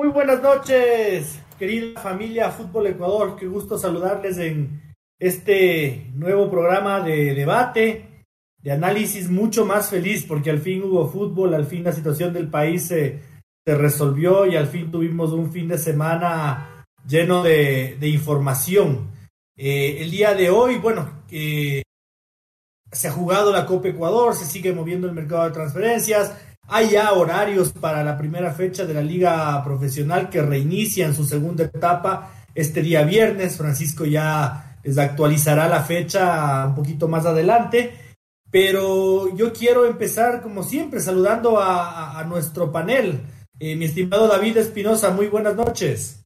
Muy buenas noches, querida familia Fútbol Ecuador. Qué gusto saludarles en este nuevo programa de debate, de análisis mucho más feliz, porque al fin hubo fútbol, al fin la situación del país se, se resolvió y al fin tuvimos un fin de semana lleno de, de información. Eh, el día de hoy, bueno, eh, se ha jugado la Copa Ecuador, se sigue moviendo el mercado de transferencias hay ya horarios para la primera fecha de la liga profesional que reinicia en su segunda etapa este día viernes. Francisco ya les actualizará la fecha un poquito más adelante. Pero yo quiero empezar, como siempre, saludando a, nuestro panel. Eh, mi estimado David Espinosa, muy buenas noches.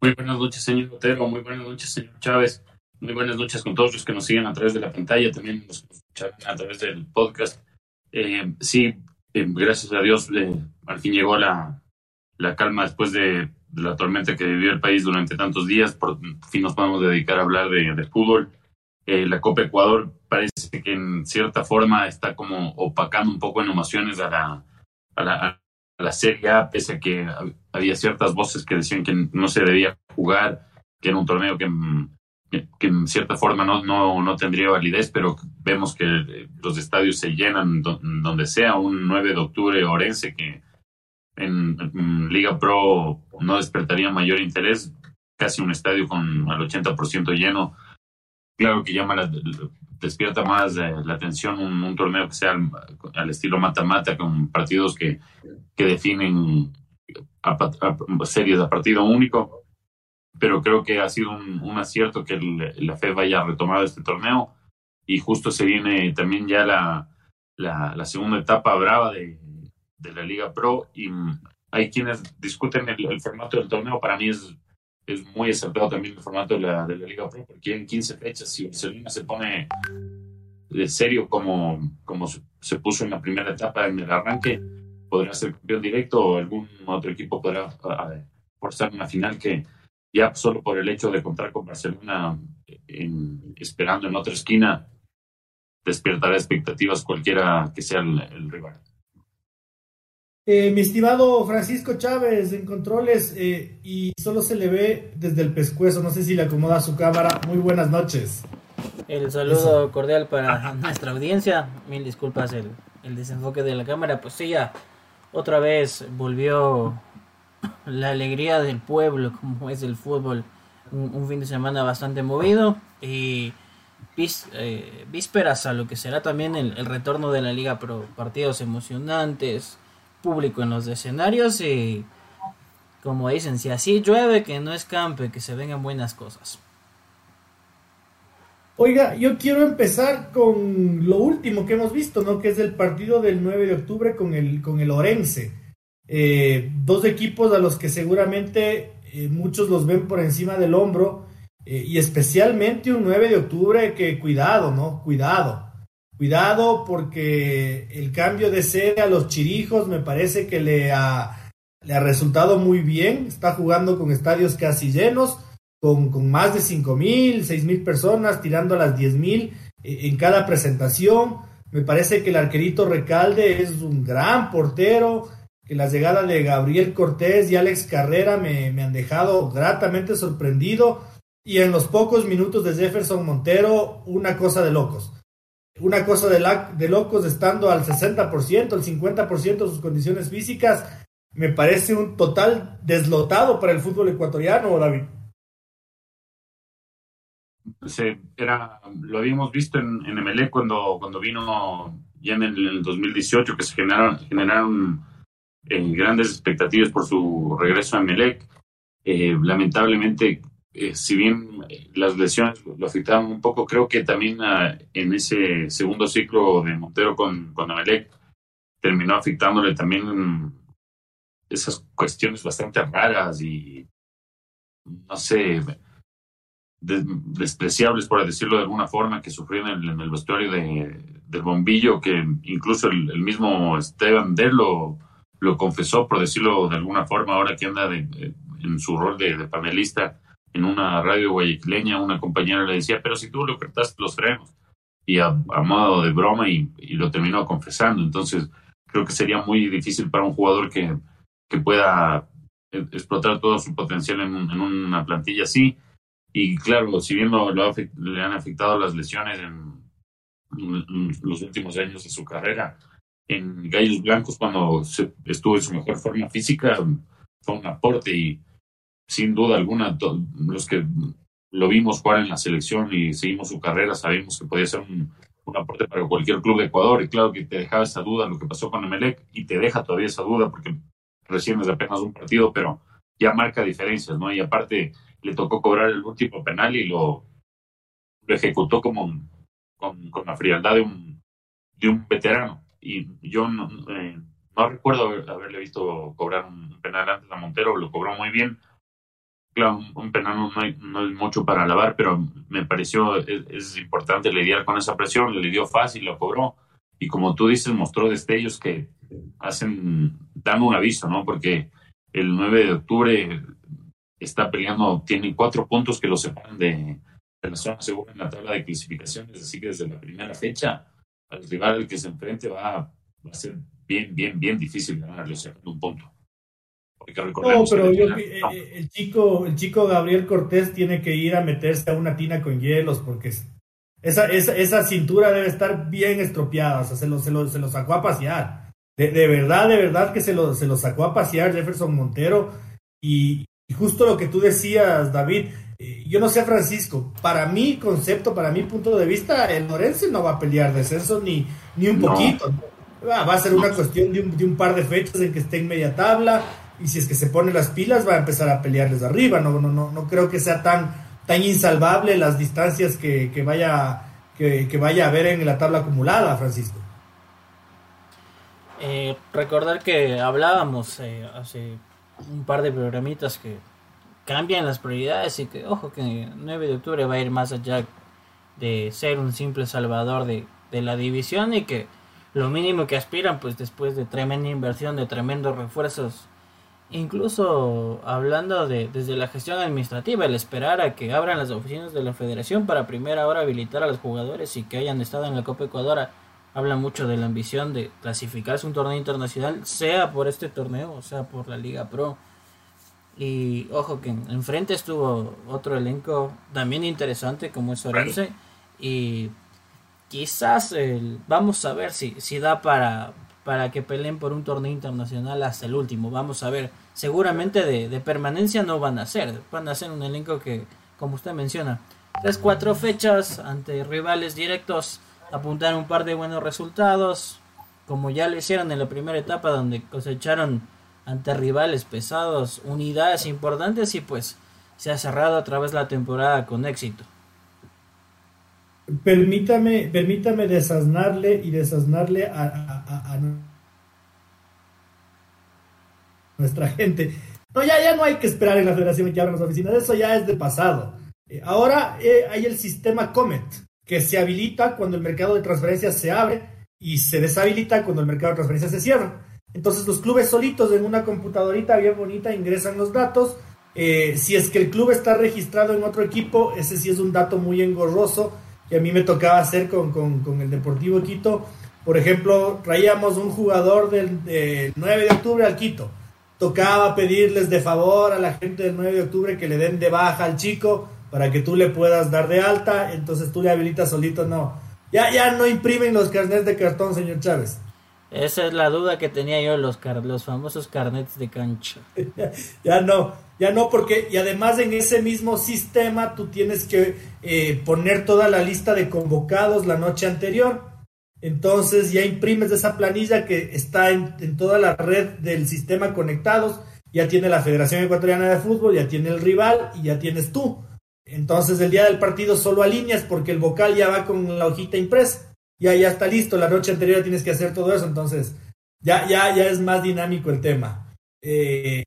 Muy buenas noches, señor Otero. Muy buenas noches, señor Chávez. Muy buenas noches con todos los que nos siguen a través de la pantalla, también nos escuchan a través del podcast. Eh, sí, eh, gracias a Dios, eh, al fin llegó la, la calma después de, la tormenta que vivió el país durante tantos días. Por fin nos podemos dedicar a hablar de, fútbol. Eh, la Copa Ecuador parece que en cierta forma está como opacando un poco en emociones a la, a la, a la Serie A, pese a que había ciertas voces que decían que no se debía jugar, que era un torneo que que en cierta forma no, no, no, tendría validez, pero vemos que los estadios se llenan donde sea, un 9 de octubre Orense que en, Liga Pro no despertaría mayor interés, casi un estadio con al 80% lleno. Claro que llama despierta más eh, la atención un, torneo que sea al, estilo mata-mata, con partidos que, que definen series a partido único pero creo que ha sido un, acierto que la FED haya retomado este torneo. Y justo se viene también ya la, la, segunda etapa brava de, de, la Liga Pro. Y hay quienes discuten el, formato del torneo, para mí es, es muy acertado también el formato de la, Liga Pro porque en 15 fechas si Barcelona se pone de serio como, como se puso en la primera etapa en el arranque, podrá ser campeón directo o algún otro equipo podrá forzar una final que ya solo por el hecho de contar con Barcelona en, esperando en otra esquina, despertará expectativas cualquiera que sea el, rival. Eh, mi estimado Francisco Chávez en controles eh, y solo se le ve desde el pescuezo, no sé si le acomoda su cámara. Muy buenas noches. El saludo cordial para nuestra audiencia. Mil disculpas el, el desenfoque de la cámara. Pues sí, ya otra vez volvió la alegría del pueblo, como es el fútbol. Un, fin de semana bastante movido y eh, vísperas a lo que será también el, retorno de la liga pro partidos emocionantes, público en los escenarios y como dicen, si así llueve que no escampe, que se vengan buenas cosas. Oiga, yo quiero empezar con lo último que hemos visto, ¿no? Que es el partido del 9 de octubre con el, con el Orense. Eh, dos equipos a los que seguramente eh, muchos los ven por encima del hombro eh, y especialmente un 9 de octubre que cuidado, ¿no? Cuidado. Cuidado porque el cambio de sede a los Chirijos me parece que le ha, le ha resultado muy bien. Está jugando con estadios casi llenos, con, con más de 5 mil, 6 mil personas, tirando a las 10 mil en cada presentación. Me parece que el arquerito Recalde es un gran portero que las llegadas de Gabriel Cortés y Alex Carrera me, han dejado gratamente sorprendido y en los pocos minutos de Jefferson Montero, una cosa de locos. Una cosa de, locos estando al 60%, al 50% de sus condiciones físicas, me parece un total deslotado para el fútbol ecuatoriano, David. Sí, era, lo habíamos visto en, en cuando, cuando vino ya en el, 2018, que se generaron, generaron grandes expectativas por su regreso a Melec. Eh, lamentablemente, eh, si bien eh, las lesiones lo afectaban un poco, creo que también ah, en ese segundo ciclo de Montero con, con Melec terminó afectándole también esas cuestiones bastante raras y, no sé, despreciables, por decirlo de alguna forma, que sufrieron en, el vestuario de, del bombillo, que incluso el, mismo Esteban Der lo, confesó, por decirlo de alguna forma, ahora que anda en su rol de, panelista en una radio guayaquileña, una compañera le decía, pero si tú le apretaste los frenos, y a, modo de broma, y, lo terminó confesando. Entonces, creo que sería muy difícil para un jugador que, que pueda e, explotar todo su potencial en, en una plantilla así y claro, si bien lo, le han afectado las lesiones en, los últimos años de su carrera, en Gallos Blancos, cuando estuvo en su mejor forma física, fue un aporte y sin duda alguna, los que lo vimos jugar en la selección y seguimos su carrera, sabemos que podía ser un, un, aporte para cualquier club de Ecuador. Y claro que te dejaba esa duda lo que pasó con Emelec y te deja todavía esa duda porque recién es apenas un partido, pero ya marca diferencias, ¿no? Y aparte, le tocó cobrar el último penal y lo, ejecutó como con, con, la frialdad de un, de un veterano. Y yo no, eh, no recuerdo haberle visto cobrar un penal antes a Montero, lo cobró muy bien. Claro, un, penal no, no, es mucho para alabar, pero me pareció es, importante lidiar con esa presión, le dio fácil, lo cobró. Y como tú dices, mostró destellos que hacen, dan un aviso, ¿no? Porque el 9 de octubre está peleando, tiene cuatro puntos que lo separan de, la zona segura en la tabla de clasificaciones, así que desde la primera fecha al rival al que se enfrente va, a ser bien, bien, bien difícil ganarle, o un punto. No, pero eh, eh, el, chico, el chico Gabriel Cortés tiene que ir a meterse a una tina con hielos porque esa, esa, esa cintura debe estar bien estropeada, o sea, se lo, se lo, se lo sacó a pasear. De, de, verdad, de verdad que se lo, se lo sacó a pasear Jefferson Montero y, y justo lo que tú decías, David, yo no sé, Francisco, para mi concepto, para mi punto de vista, el Lorenzo no va a pelear descenso ni, ni un poquito. Va, a ser una cuestión de un, de un, par de fechas en que esté en media tabla y si es que se pone las pilas va a empezar a pelearles arriba. No, no, no, no creo que sea tan, tan insalvable las distancias que, que vaya, que, que, vaya a haber en la tabla acumulada, Francisco. Eh, recordar que hablábamos eh, hace un par de programitas que cambian las prioridades y que, ojo, que el 9 de octubre va a ir más allá de ser un simple salvador de, de la división y que lo mínimo que aspiran, pues después de tremenda inversión, de tremendos refuerzos, incluso hablando de desde la gestión administrativa, el esperar a que abran las oficinas de la federación para primera hora habilitar a los jugadores y que hayan estado en la Copa Ecuador habla mucho de la ambición de clasificarse un torneo internacional, sea por este torneo o sea por la Liga Pro. Y ojo que enfrente estuvo otro elenco también interesante como es Orense. Y quizás vamos a ver si, si da para, para que peleen por un torneo internacional hasta el último. Vamos a ver. Seguramente de, de permanencia no van a ser. Van a ser un elenco que, como usted menciona, tres, cuatro fechas ante rivales directos apuntar un par de buenos resultados, como ya lo hicieron en la primera etapa donde cosecharon ante rivales pesados unidades importantes y pues se ha cerrado a través de la temporada con éxito. Permítame, permítame desasnarle y desasnarle a, nuestra gente. No, ya, ya no hay que esperar en la federación que abran las oficinas, eso ya es de pasado. Eh, ahora eh, hay el sistema Comet, que se habilita cuando el mercado de transferencias se abre y se deshabilita cuando el mercado de transferencias se cierra. Entonces los clubes solitos en una computadorita bien bonita ingresan los datos. Eh, si es que el club está registrado en otro equipo, ese sí es un dato muy engorroso que a mí me tocaba hacer con, con, el Deportivo Quito. Por ejemplo, traíamos un jugador del, del 9 de octubre al Quito. Tocaba pedirles de favor a la gente del 9 de octubre que le den de baja al chico para que tú le puedas dar de alta, entonces tú le habilitas solito, no. Ya, ya no imprimen los carnets de cartón, señor Chávez. Esa es la duda que tenía yo, los, los famosos carnets de cancha. ya, no, ya no, porque y además en ese mismo sistema tú tienes que eh, poner toda la lista de convocados la noche anterior. Entonces ya imprimes esa planilla que está en, en toda la red del sistema conectados. Ya tiene la Federación Ecuatoriana de Fútbol, ya tiene el rival y ya tienes tú. Entonces el día del partido solo alineas porque el vocal ya va con la hojita impresa. Ya, ya está listo. La noche anterior tienes que hacer todo eso. Entonces ya, ya, ya es más dinámico el tema. Eh,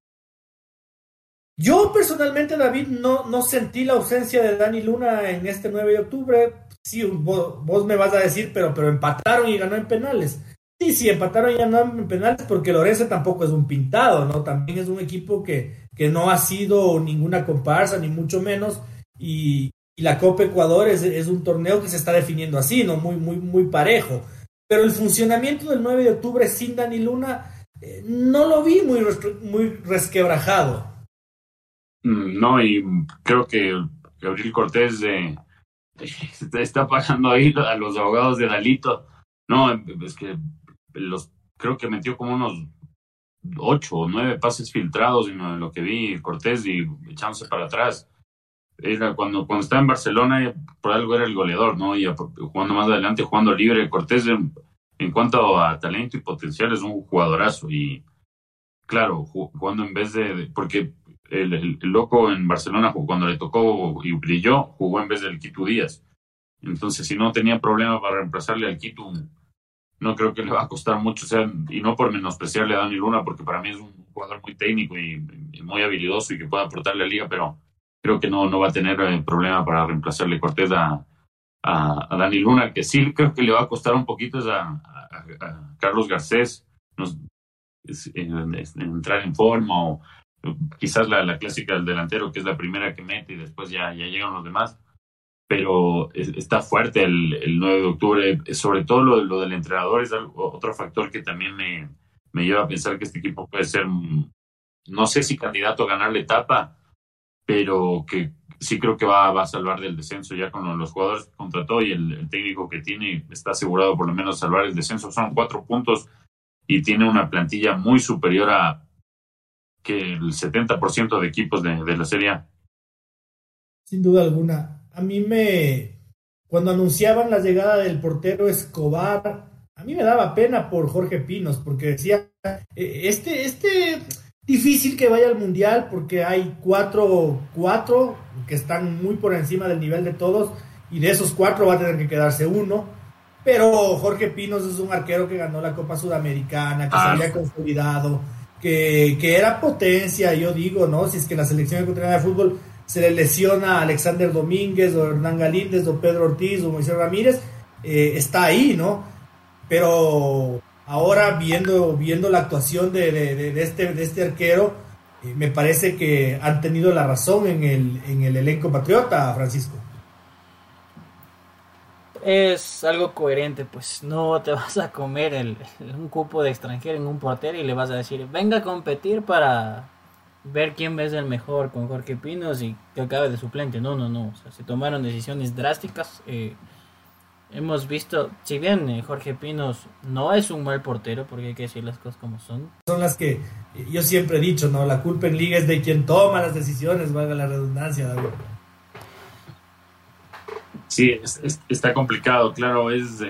yo personalmente, David, no, no sentí la ausencia de Dani Luna en este 9 de octubre. Sí, vos, me vas a decir, pero, pero empataron y ganó en penales. Sí, sí, empataron y ganaron en penales porque Lorenzo tampoco es un pintado, ¿no? También es un equipo que, que no ha sido ninguna comparsa, ni mucho menos. Y, la Copa Ecuador es, es, un torneo que se está definiendo así, ¿no? Muy, muy, muy parejo. Pero el funcionamiento del 9 de octubre sin Dani Luna eh, no lo vi muy, muy resquebrajado. Mm, no, y creo que Gabriel Cortés eh, está pagando ahí a los abogados de Dalito. No, es que los creo que metió como unos ocho o nueve pases filtrados en lo que vi Cortés y echándose para atrás. Era cuando, cuando estaba en Barcelona, por algo era el goleador, ¿no? Y jugando más adelante, jugando libre. Cortés, en, cuanto a talento y potencial, es un jugadorazo. Y claro, jugando en vez de. Porque el, loco en Barcelona, cuando le tocó y brilló, jugó en vez del Quito Díaz. Entonces, si no tenía problema para reemplazarle al Quito, no creo que le va a costar mucho. O sea, y no por menospreciarle a Dani Luna, porque para mí es un jugador muy técnico y, muy habilidoso y que puede aportarle a la liga, pero creo que no, no va a tener eh, problema para reemplazarle Cortés a, a, Dani Luna. Que sí creo que le va a costar un poquito es a, Carlos Garcés. Nos, entrar en forma o quizás la, la, clásica del delantero, que es la primera que mete y después ya, ya llegan los demás. Pero está fuerte el, el 9 de octubre, sobre todo lo, lo del entrenador es otro factor que también me, me lleva a pensar que este equipo puede ser, no sé si candidato a ganar la etapa, pero que sí creo que va, va a salvar del descenso ya con los jugadores que contrató y el, técnico que tiene está asegurado por lo menos salvar el descenso. Son cuatro puntos y tiene una plantilla muy superior a, que el 70% de equipos de, de, la Serie A. Sin duda alguna. A mí me, cuando anunciaban la llegada del portero Escobar, a mí me daba pena por Jorge Pinos, porque decía, eh, este, este, difícil que vaya al Mundial, porque hay cuatro, cuatro que están muy por encima del nivel de todos, y de esos cuatro va a tener que quedarse uno. Pero Jorge Pinos es un arquero que ganó la Copa Sudamericana, que se había consolidado, que, era potencia, yo digo, ¿no? Si es que la selección ecuatoriana de fútbol se le lesiona a Alexander Domínguez o Hernán Galíndez o Pedro Ortiz o Moisés Ramírez, eh, está ahí, ¿no? Pero ahora viendo, viendo la actuación de, de, este, de este arquero, eh, me parece que han tenido la razón en el, en el elenco patriota, Francisco es algo coherente, pues no te vas a comer el, un cupo de extranjero en un portero y le vas a decir, venga a competir para ver quién es el mejor con Jorge Pinos y que acabe de suplente. No, no, no. O sea, se tomaron decisiones drásticas. Eh, hemos visto, si bien eh, Jorge Pinos no es un mal portero, porque hay que decir las cosas como son. Son las que yo siempre he dicho, ¿no? La culpa en liga es de quien toma las decisiones, valga la redundancia, David. Sí, está complicado, claro, es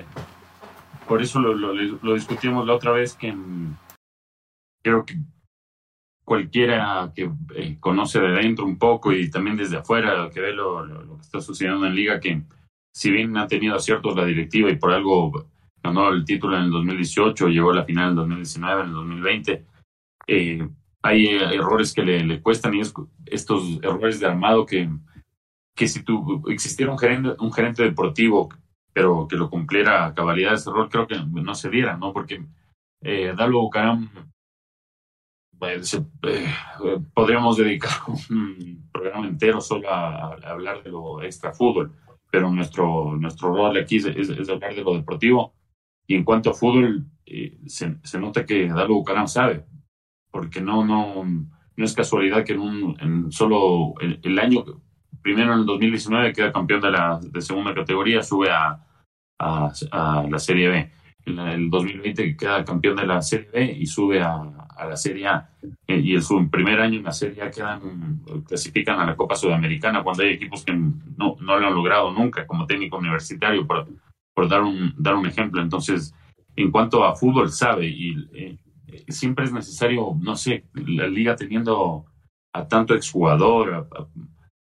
por eso lo, lo, discutimos la otra vez que mm, creo que cualquiera que eh, conoce de dentro un poco y también desde afuera que ve lo, lo, que está sucediendo en liga que si bien ha tenido aciertos la directiva y por algo ganó el título en el 2018 llegó a la final en el 2019 en el 2020 eh, hay errores que le, cuestan y estos errores de armado que que si tu, existiera un gerente, un gerente deportivo, pero que lo cumpliera a cabalidad ese rol, creo que no se diera, ¿no? Porque eh, Dalo Bucaram, pues, eh, podríamos dedicar un programa entero solo a, hablar de lo extra fútbol, pero nuestro, nuestro rol aquí es, hablar de lo deportivo. Y en cuanto a fútbol, eh, se, se, nota que Dalo Bucaram sabe, porque no, no, no es casualidad que en, un, en solo el, el año primero en el 2019 queda campeón de la de segunda categoría, sube a, a, la Serie B. En el 2020 queda campeón de la Serie B y sube a, la Serie A. Eh, y en su primer año en la Serie A quedan, clasifican a la Copa Sudamericana cuando hay equipos que no, no lo han logrado nunca como técnico universitario, por, por dar, un, dar un ejemplo. Entonces, en cuanto a fútbol, sabe y eh, siempre es necesario, no sé, la liga teniendo a tanto exjugador, a,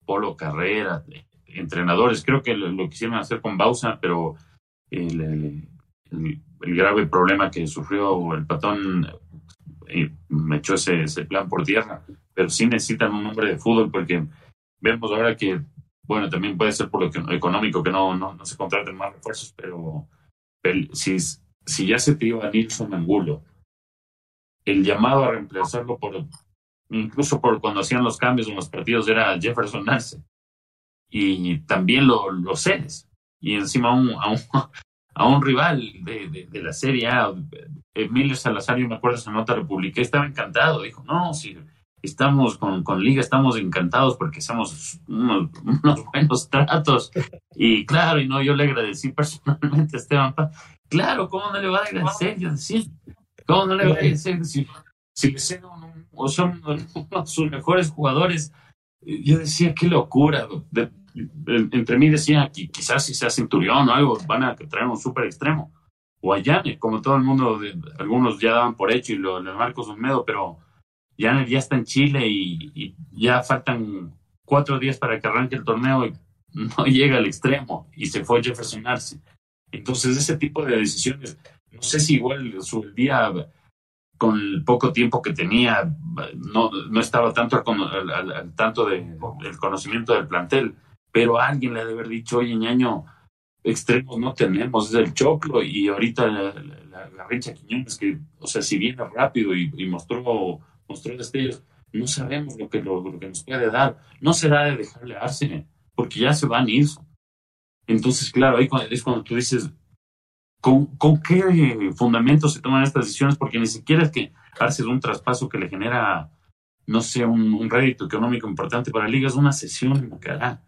Polo Carrera, entrenadores. Creo que lo, quisieron hacer con Bausa, pero el, grave problema que sufrió el patón me echó ese, ese plan por tierra, pero sí necesitan un hombre de fútbol porque vemos ahora que, bueno, también puede ser por lo económico que no, no, no se contraten más refuerzos, pero, si, si ya se te a Nilsson Angulo, el llamado a reemplazarlo por, incluso por cuando hacían los cambios en los partidos era Jefferson Narce. Y también lo, lo cedes. Y encima a un, a un rival de, de, la Serie A, Emilio Salazar, yo me acuerdo esa nota republicana, estaba encantado. Dijo, no, si estamos con, con Liga, estamos encantados porque hacemos unos, buenos tratos. Y claro, y no, yo le agradecí personalmente a Esteban Paz. Claro, ¿cómo no le va a agradecer? Yo decía, ¿cómo no le va a agradecer? Si, si le o son uno de sus mejores jugadores. Yo decía, qué locura. Entre mí decía que quizás si sea Centurión o algo, van a traer un súper extremo. O a como todo el mundo, algunos ya daban por hecho y lo, le Marcos Olmedo, pero Yane ya está en Chile y, ya faltan cuatro días para que arranque el torneo y no llega al extremo y se fue Jefferson Arce. Entonces, ese tipo de decisiones, no sé si igual su día con el poco tiempo que tenía, no, no estaba tanto al, tanto del conocimiento del plantel, pero alguien le ha de haber dicho, oye, ñaño, extremos no tenemos, es el choclo, y ahorita la, la, Quiñones, que, o sea, si viene rápido y, mostró, mostró destellos, no sabemos lo que, lo, que nos puede dar. No será de dejarle a porque ya se van a ir. Entonces, claro, ahí es cuando tú dices, ¿Con, qué fundamento se toman estas decisiones? Porque ni siquiera es que hace un traspaso que le genera, no sé, un, rédito económico importante para la liga, es una sesión Macará.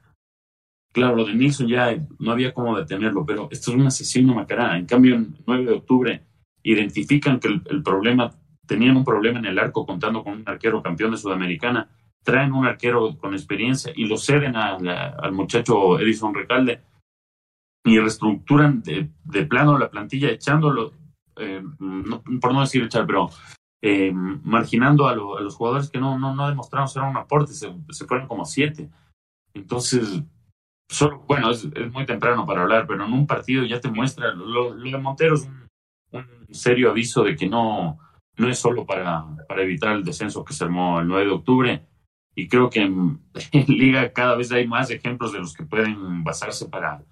Claro, lo de Nilsson ya no había cómo detenerlo, pero esto es una sesión Macará. En cambio, el 9 de octubre identifican que el, problema, tenían un problema en el arco contando con un arquero campeón de Sudamericana, traen un arquero con experiencia y lo ceden al muchacho Edison Recalde y reestructuran de, de plano la plantilla echándolo, eh, por no decir echar, pero eh, marginando a, los jugadores que no, no, no demostraron ser un aporte, se, fueron como siete. Entonces, solo, bueno, es, muy temprano para hablar, pero en un partido ya te muestra, lo, de Montero es un, serio aviso de que no, no es solo para, para evitar el descenso que se armó el 9 de octubre, y creo que en Liga cada vez hay más ejemplos de los que pueden basarse para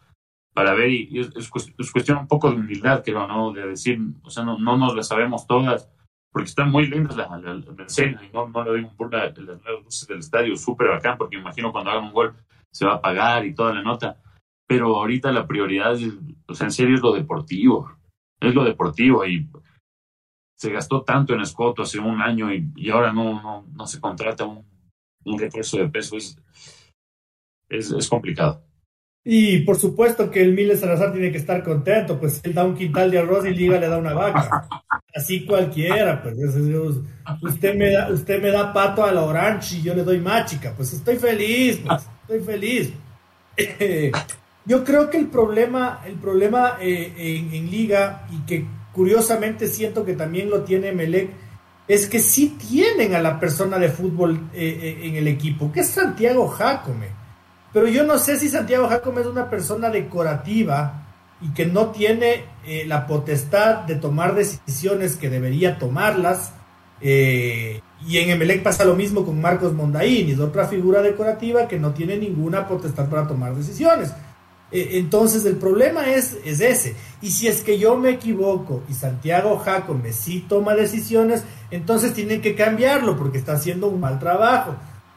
para ver, y, es, cuestión un poco de humildad, creo, ¿no? De decir, o sea, no, no nos las sabemos todas, porque están muy lindas las la, y no, no lo digo por la, las nuevas luces del estadio, súper bacán, porque imagino cuando hagan un gol se va a pagar y toda la nota, pero ahorita la prioridad, es, o sea, en serio es lo deportivo, es lo deportivo, y se gastó tanto en Escoto hace un año y, ahora no, no, no se contrata un, un refuerzo de peso, es, es, es complicado. Y por supuesto que el Miles Salazar tiene que estar contento, pues él da un quintal de arroz y Liga le da una vaca. Así cualquiera, pues usted me da, usted me da pato a la orange y yo le doy machica, pues estoy feliz, pues, estoy feliz. yo creo que el problema, el problema eh, en, Liga, y que curiosamente siento que también lo tiene Melec, es que sí tienen a la persona de fútbol eh, eh, en el equipo, que es Santiago Jacome pero yo no sé si Santiago Jacome es una persona decorativa y que no tiene eh, la potestad de tomar decisiones que debería tomarlas. Eh, y en Emelec pasa lo mismo con Marcos Mondaín, es otra figura decorativa que no tiene ninguna potestad para tomar decisiones. Eh, entonces el problema es, es ese. Y si es que yo me equivoco y Santiago Jacome sí toma decisiones, entonces tienen que cambiarlo porque está haciendo un mal trabajo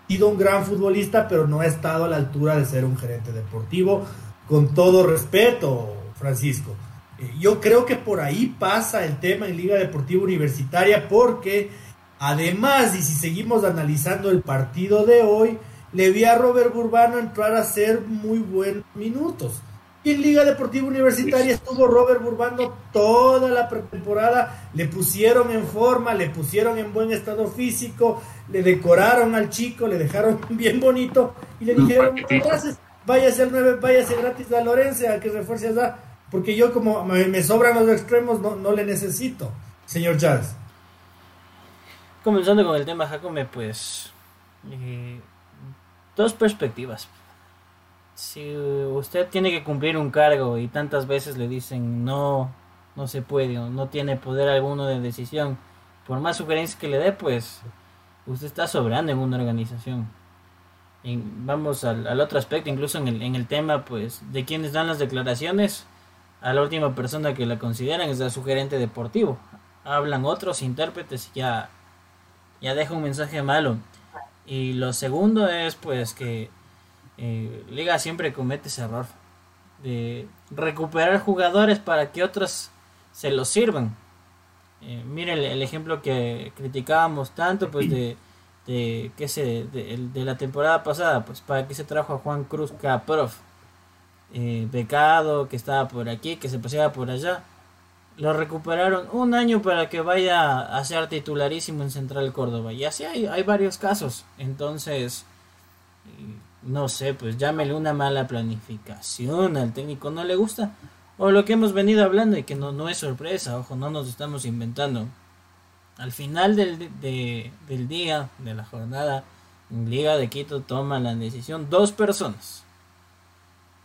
sido un gran futbolista, pero no ha estado a la altura de ser un gerente deportivo. Con todo respeto, Francisco. Eh, yo creo que por ahí pasa el tema en Liga Deportiva Universitaria, porque además, y si seguimos analizando el partido de hoy, le vi a Robert Burbano entrar a hacer muy buenos minutos. En Liga Deportiva Universitaria estuvo Robert Burbano toda la pretemporada, le pusieron en forma, le pusieron en buen estado físico, le decoraron al chico, le dejaron bien bonito y le dijeron, gracias, váyase al 9, váyase gratis a Lorenzo a que refuerce allá, porque yo como me, sobran los extremos no, no le necesito, señor Charles. Comenzando con el tema Jacome, pues eh, dos perspectivas si usted tiene que cumplir un cargo y tantas veces le dicen no, no se puede o no tiene poder alguno de decisión, por más sugerencias que le dé, pues usted está sobrando en una organización. vamos al, al, otro aspecto, incluso en el, en el tema pues de quienes dan las declaraciones, a la última persona que la consideran es la sugerente deportivo. Hablan otros intérpretes y ya, ya deja un mensaje malo. Y lo segundo es pues que eh, Liga siempre comete ese error de recuperar jugadores para que otros se los sirvan. Eh, miren el, ejemplo que criticábamos tanto pues de, de, que se, de, la temporada pasada, pues para que se trajo a Juan Cruz Caprof, eh, becado, que estaba por aquí, que se paseaba por allá. Lo recuperaron un año para que vaya a ser titularísimo en Central Córdoba. Y así hay, varios casos. Entonces, no sé, pues llámele una mala planificación, al técnico no le gusta, o lo que hemos venido hablando y que no, no es sorpresa, ojo, no nos estamos inventando. Al final del, del día, de la jornada, Liga de Quito toma la decisión dos personas,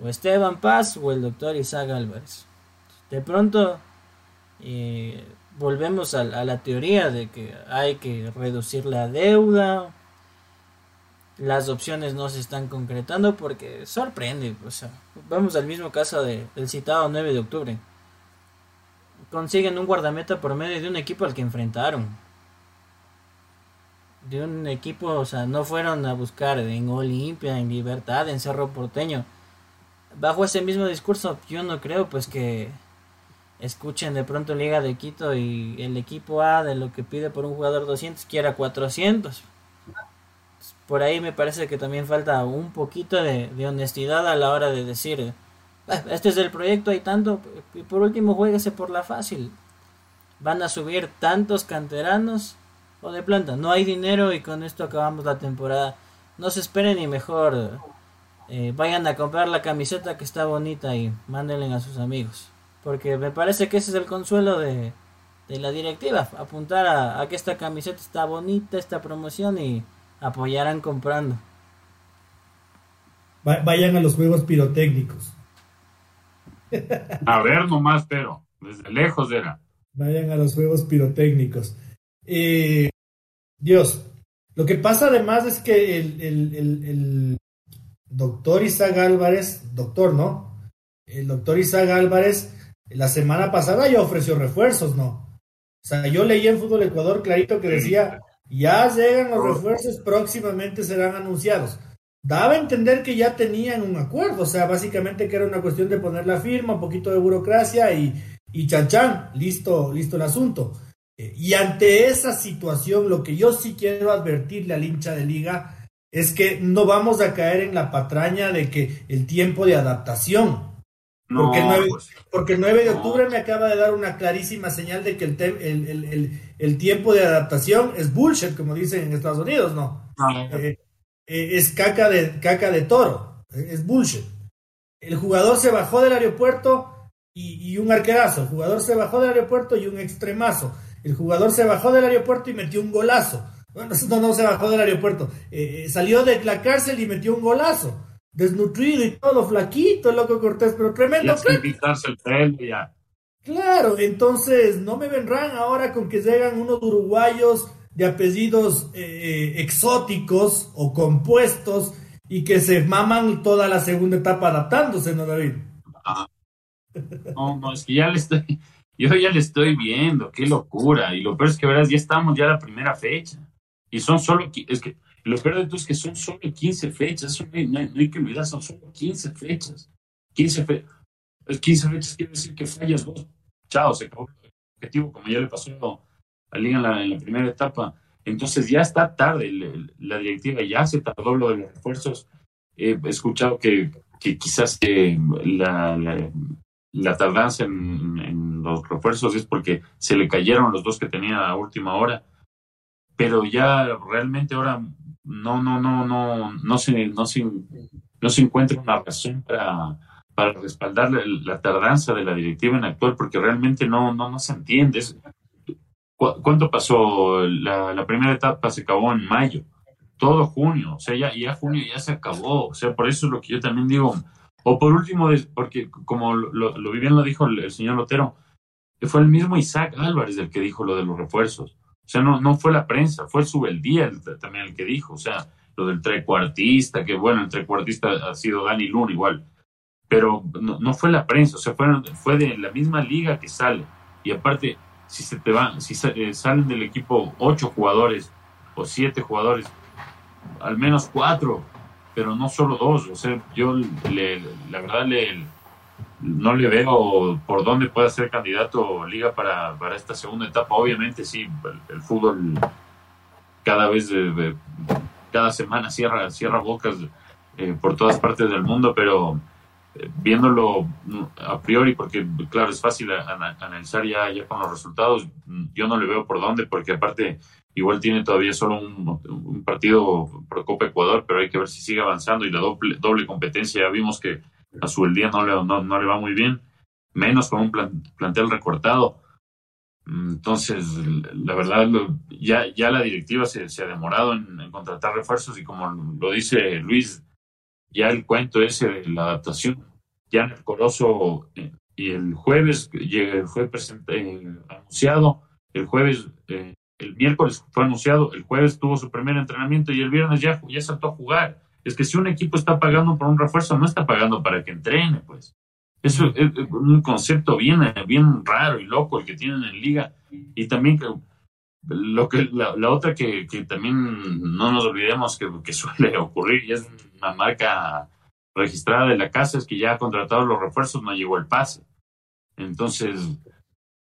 o Esteban Paz o el doctor Isaac Álvarez. De pronto eh, volvemos a, la teoría de que hay que reducir la deuda, las opciones no se están concretando porque sorprende. Vamos al mismo caso de, del citado 9 de octubre. Consiguen un guardameta por medio de un equipo al que enfrentaron. De un equipo, o sea, no fueron a buscar en Olimpia, en Libertad, en Cerro Porteño. Bajo ese mismo discurso, yo no creo pues que escuchen de pronto Liga de Quito y el equipo A de lo que pide por un jugador 200 quiera 400 por ahí me parece que también falta un poquito de, honestidad a la hora de decir, ah, este es el proyecto, hay tanto, y por último jueguese por la fácil. Van a subir tantos canteranos o de planta, no hay dinero y con esto acabamos la temporada. No se esperen y mejor eh, vayan a comprar la camiseta que está bonita y mándenle a sus amigos. Porque me parece que ese es el consuelo de, de la directiva, apuntar a, a que esta camiseta está bonita, esta promoción y apoyaran comprando. Vayan a los juegos pirotécnicos. A ver nomás, pero desde lejos era. Vayan a los juegos pirotécnicos. Eh, Dios, lo que pasa además es que el, el, doctor Isaac Álvarez, doctor, ¿no? El doctor Isaac Álvarez la semana pasada ya ofreció refuerzos, ¿no? O sea, yo leí en Fútbol Ecuador clarito que decía ya llegan los refuerzos, próximamente serán anunciados. Daba a entender que ya tenían un acuerdo, o sea, básicamente que era una cuestión de poner la firma, un poquito de burocracia y, y chan chan, listo, listo el asunto. Eh, y ante esa situación, lo que yo sí quiero advertirle al hincha de liga es que no vamos a caer en la patraña de que el tiempo de adaptación, porque, el 9, pues, porque 9 de octubre me acaba de dar una clarísima señal de que el, el, el, el, tiempo de adaptación es bullshit, como dicen en Estados Unidos, ¿no? Eh, eh, es caca de, caca de toro, es bullshit. El jugador se bajó del aeropuerto y, y, un arquerazo, el jugador se bajó del aeropuerto y un extremazo, el jugador se bajó del aeropuerto y metió un golazo. Bueno, no, no se bajó del aeropuerto, eh, salió de la cárcel y metió un golazo desnutrido y todo, flaquito, loco Cortés, pero tremendo. el ya. Claro, entonces no me vendrán ahora con que llegan unos uruguayos de apellidos eh, eh, exóticos o compuestos y que se maman toda la segunda etapa adaptándose, ¿no, David? Ah. No, no, es que ya le estoy, yo ya le estoy viendo, qué locura. Y lo peor es que verás, ya estamos ya la primera fecha. Y son solo, es que lo peor de todo es que son solo 15 fechas, no hay, no hay, que olvidar, son solo 15 fechas. 15, fe 15 fechas quiere decir que fallas vos. Chao, se acabó el objetivo, como ya le pasó a Liga en la, en la primera etapa. Entonces ya está tarde, la directiva ya se tardó lo de los refuerzos. he escuchado que, que quizás eh, la, la, tardanza en, en, los refuerzos es porque se le cayeron los dos que tenía a última hora. Pero ya realmente ahora no, no, no, no, no se, no se, no se encuentra una razón para, para respaldar la, tardanza de la directiva en actual, porque realmente no, no, no se entiende. ¿Cuánto pasó? La, primera etapa se acabó en mayo, todo junio, o sea, ya, ya junio ya se acabó, o sea, por eso es lo que yo también digo. O por último, porque como lo, lo lo dijo el, señor Lotero, fue el mismo Isaac Álvarez el que dijo lo de los refuerzos. O sea, no, no fue la prensa, fue el subeldía también el que dijo. O sea, lo del trecuartista, que bueno, el trecuartista ha sido Dani Luna igual. Pero no, fue la prensa, o sea, fue, fue de la misma liga que sale. Y aparte, si se te van, si eh, salen del equipo ocho jugadores o siete jugadores, al menos cuatro, pero no solo dos. O sea, yo le, la verdad le, no le veo por dónde pueda ser candidato Liga para, para esta segunda etapa. Obviamente sí, el, fútbol cada vez, de, cada semana cierra, cierra bocas eh, por todas partes del mundo, pero eh, viéndolo a priori, porque claro, es fácil analizar ya, ya con los resultados, yo no le veo por dónde, porque aparte igual tiene todavía solo un, partido por Copa Ecuador, pero hay que ver si sigue avanzando y la doble, doble competencia, ya vimos que a su el día no le, no, le va muy bien, menos con un plantel recortado. Entonces, la verdad, ya, ya la directiva se, se ha demorado en, contratar refuerzos y como lo dice Luis, ya el cuento ese de la adaptación, ya en el Coloso eh, y el jueves fue eh, anunciado, el jueves, eh, el miércoles fue anunciado, el jueves tuvo su primer entrenamiento y el viernes ya, ya saltó a jugar es que si un equipo está pagando por un refuerzo, no está pagando para que entrene, pues. Eso es un concepto bien, bien raro y loco el que tienen en liga. Y también lo que la, otra que, que, también no nos olvidemos que, que, suele ocurrir y es una marca registrada de la casa es que ya ha contratado los refuerzos, no llegó el pase. Entonces,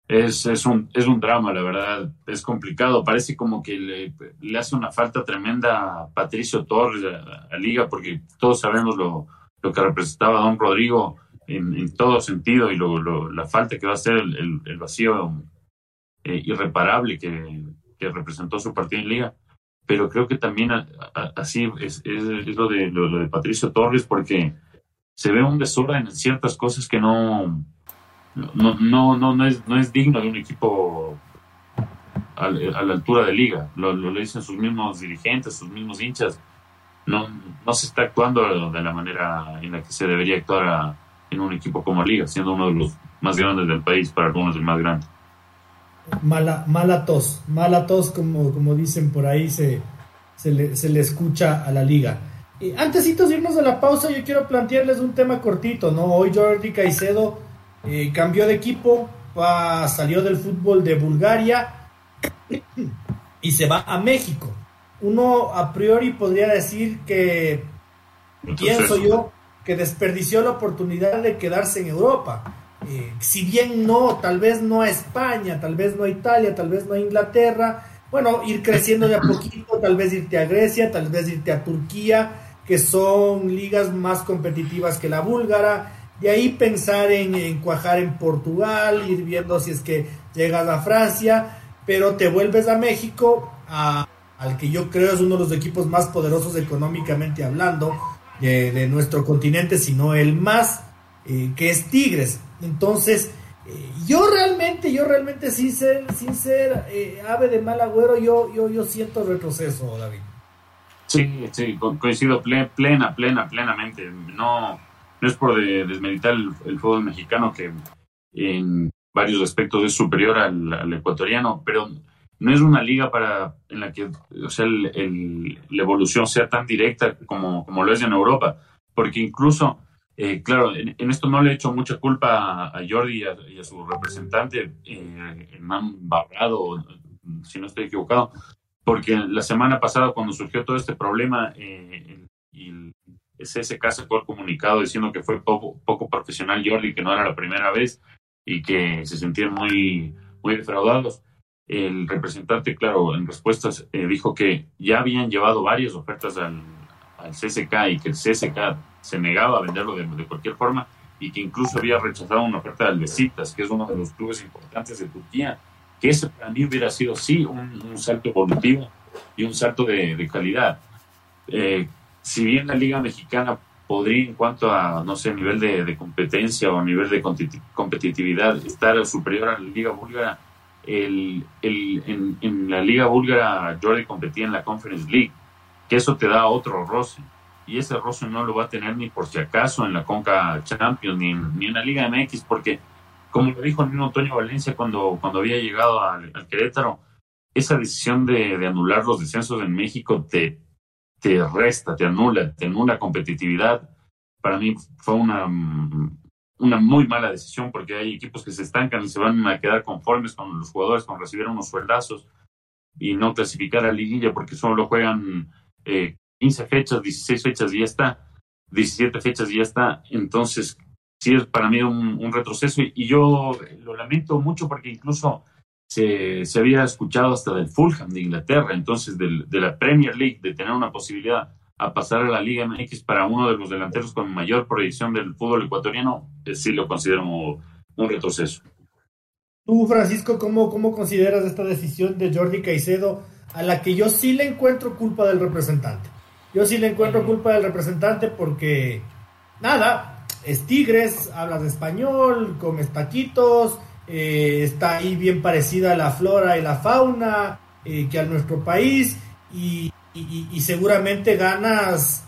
es, es, un, es un drama, la verdad. Es complicado. Parece como que le, le hace una falta tremenda a Patricio Torres a, Liga, porque todos sabemos lo, lo que representaba Don Rodrigo en, en todo sentido y lo, la falta que va a ser el, vacío eh, irreparable que, que, representó su partido en Liga. Pero creo que también así es, es, lo, de, lo de Patricio Torres, porque se ve un desorden en ciertas cosas que no no, no, no, no, es, no es digno de un equipo a, la altura de liga. Lo, lo, dicen sus mismos dirigentes, sus mismos hinchas. No, no se está actuando de la manera en la que se debería actuar en un equipo como liga, siendo uno de los más grandes del país, para algunos el más grande. Mala, mala tos, mala tos, como, como dicen por ahí, se, se, le, se le escucha a la liga. Y antes de irnos a la pausa, yo quiero plantearles un tema cortito, ¿no? Hoy Jordi Caicedo eh, cambió de equipo, salió del fútbol de Bulgaria y se va a México. Uno a priori podría decir que, pienso yo, que desperdició la oportunidad de quedarse en Europa. Eh, si bien no, tal vez no a España, tal vez no a Italia, tal vez no a Inglaterra, bueno, ir creciendo de a poquito, tal vez irte a Grecia, tal vez irte a Turquía, que son ligas más competitivas que la búlgara, de ahí pensar en, cuajar en Portugal, ir viendo si es que llegas a Francia, pero te vuelves a México, al que yo creo es uno de los equipos más poderosos económicamente hablando de, nuestro continente, sino el más, eh, que es Tigres. Entonces, eh, yo realmente, yo realmente sin ser, sin ser eh, ave de mal agüero, yo, yo, yo siento retroceso, David. Sí, sí, coincido plena, plena, plenamente. No, no es por desmeditar el, fútbol mexicano que en varios aspectos es superior al, ecuatoriano, pero no es una liga para en la que o sea, la evolución sea tan directa como, como lo es en Europa, porque incluso, eh, claro, en, esto no le he hecho mucha culpa a, Jordi y a, su representante, eh, Hernán Barrado, si no estoy equivocado, porque la semana pasada cuando surgió todo este problema eh, y ese caso fue comunicado diciendo que fue poco, poco profesional Jordi, que no era la primera vez y que se sentían muy, muy defraudados. El representante, claro, en respuestas eh, dijo que ya habían llevado varias ofertas al, al, CSK y que el CSK se negaba a venderlo de, cualquier forma y que incluso había rechazado una oferta del Besiktas, que es uno de los clubes importantes de Turquía, que ese para mí hubiera sido sí un, salto evolutivo y un salto de, de calidad. Eh, si bien la Liga Mexicana podría, en cuanto a, no sé, nivel de, competencia o nivel de competitividad, estar superior a la Liga Búlgara, el, el, en, la Liga Búlgara Jordi competía en la Conference League, que eso te da otro roce. Y ese roce no lo va a tener ni por si acaso en la Conca Champions ni en, ni en la Liga MX, porque, como lo dijo mismo Antonio Valencia cuando, cuando había llegado al, al Querétaro, esa decisión de, de, anular los descensos en México te, te resta, te anula, te anula competitividad. Para mí fue una, una muy mala decisión porque hay equipos que se estancan y se van a quedar conformes con los jugadores, con recibir unos sueldazos y no clasificar a liguilla porque solo juegan eh, 15 fechas, 16 fechas y ya está, 17 fechas y ya está. Entonces, sí es para mí un, un retroceso y, y, yo lo lamento mucho porque incluso se, se, había escuchado hasta del Fulham de Inglaterra, entonces del, de la Premier League, de tener una posibilidad a pasar a la Liga MX para uno de los delanteros con mayor proyección del fútbol ecuatoriano, eh, sí lo considero un retroceso. Tú, Francisco, ¿cómo, ¿cómo consideras esta decisión de Jordi Caicedo a la que yo sí le encuentro culpa del representante? Yo sí le encuentro culpa del representante porque, nada, es Tigres, habla de español, come taquitos, eh, está ahí bien parecida a la flora y la fauna eh, que a nuestro país y, y, y, seguramente ganas,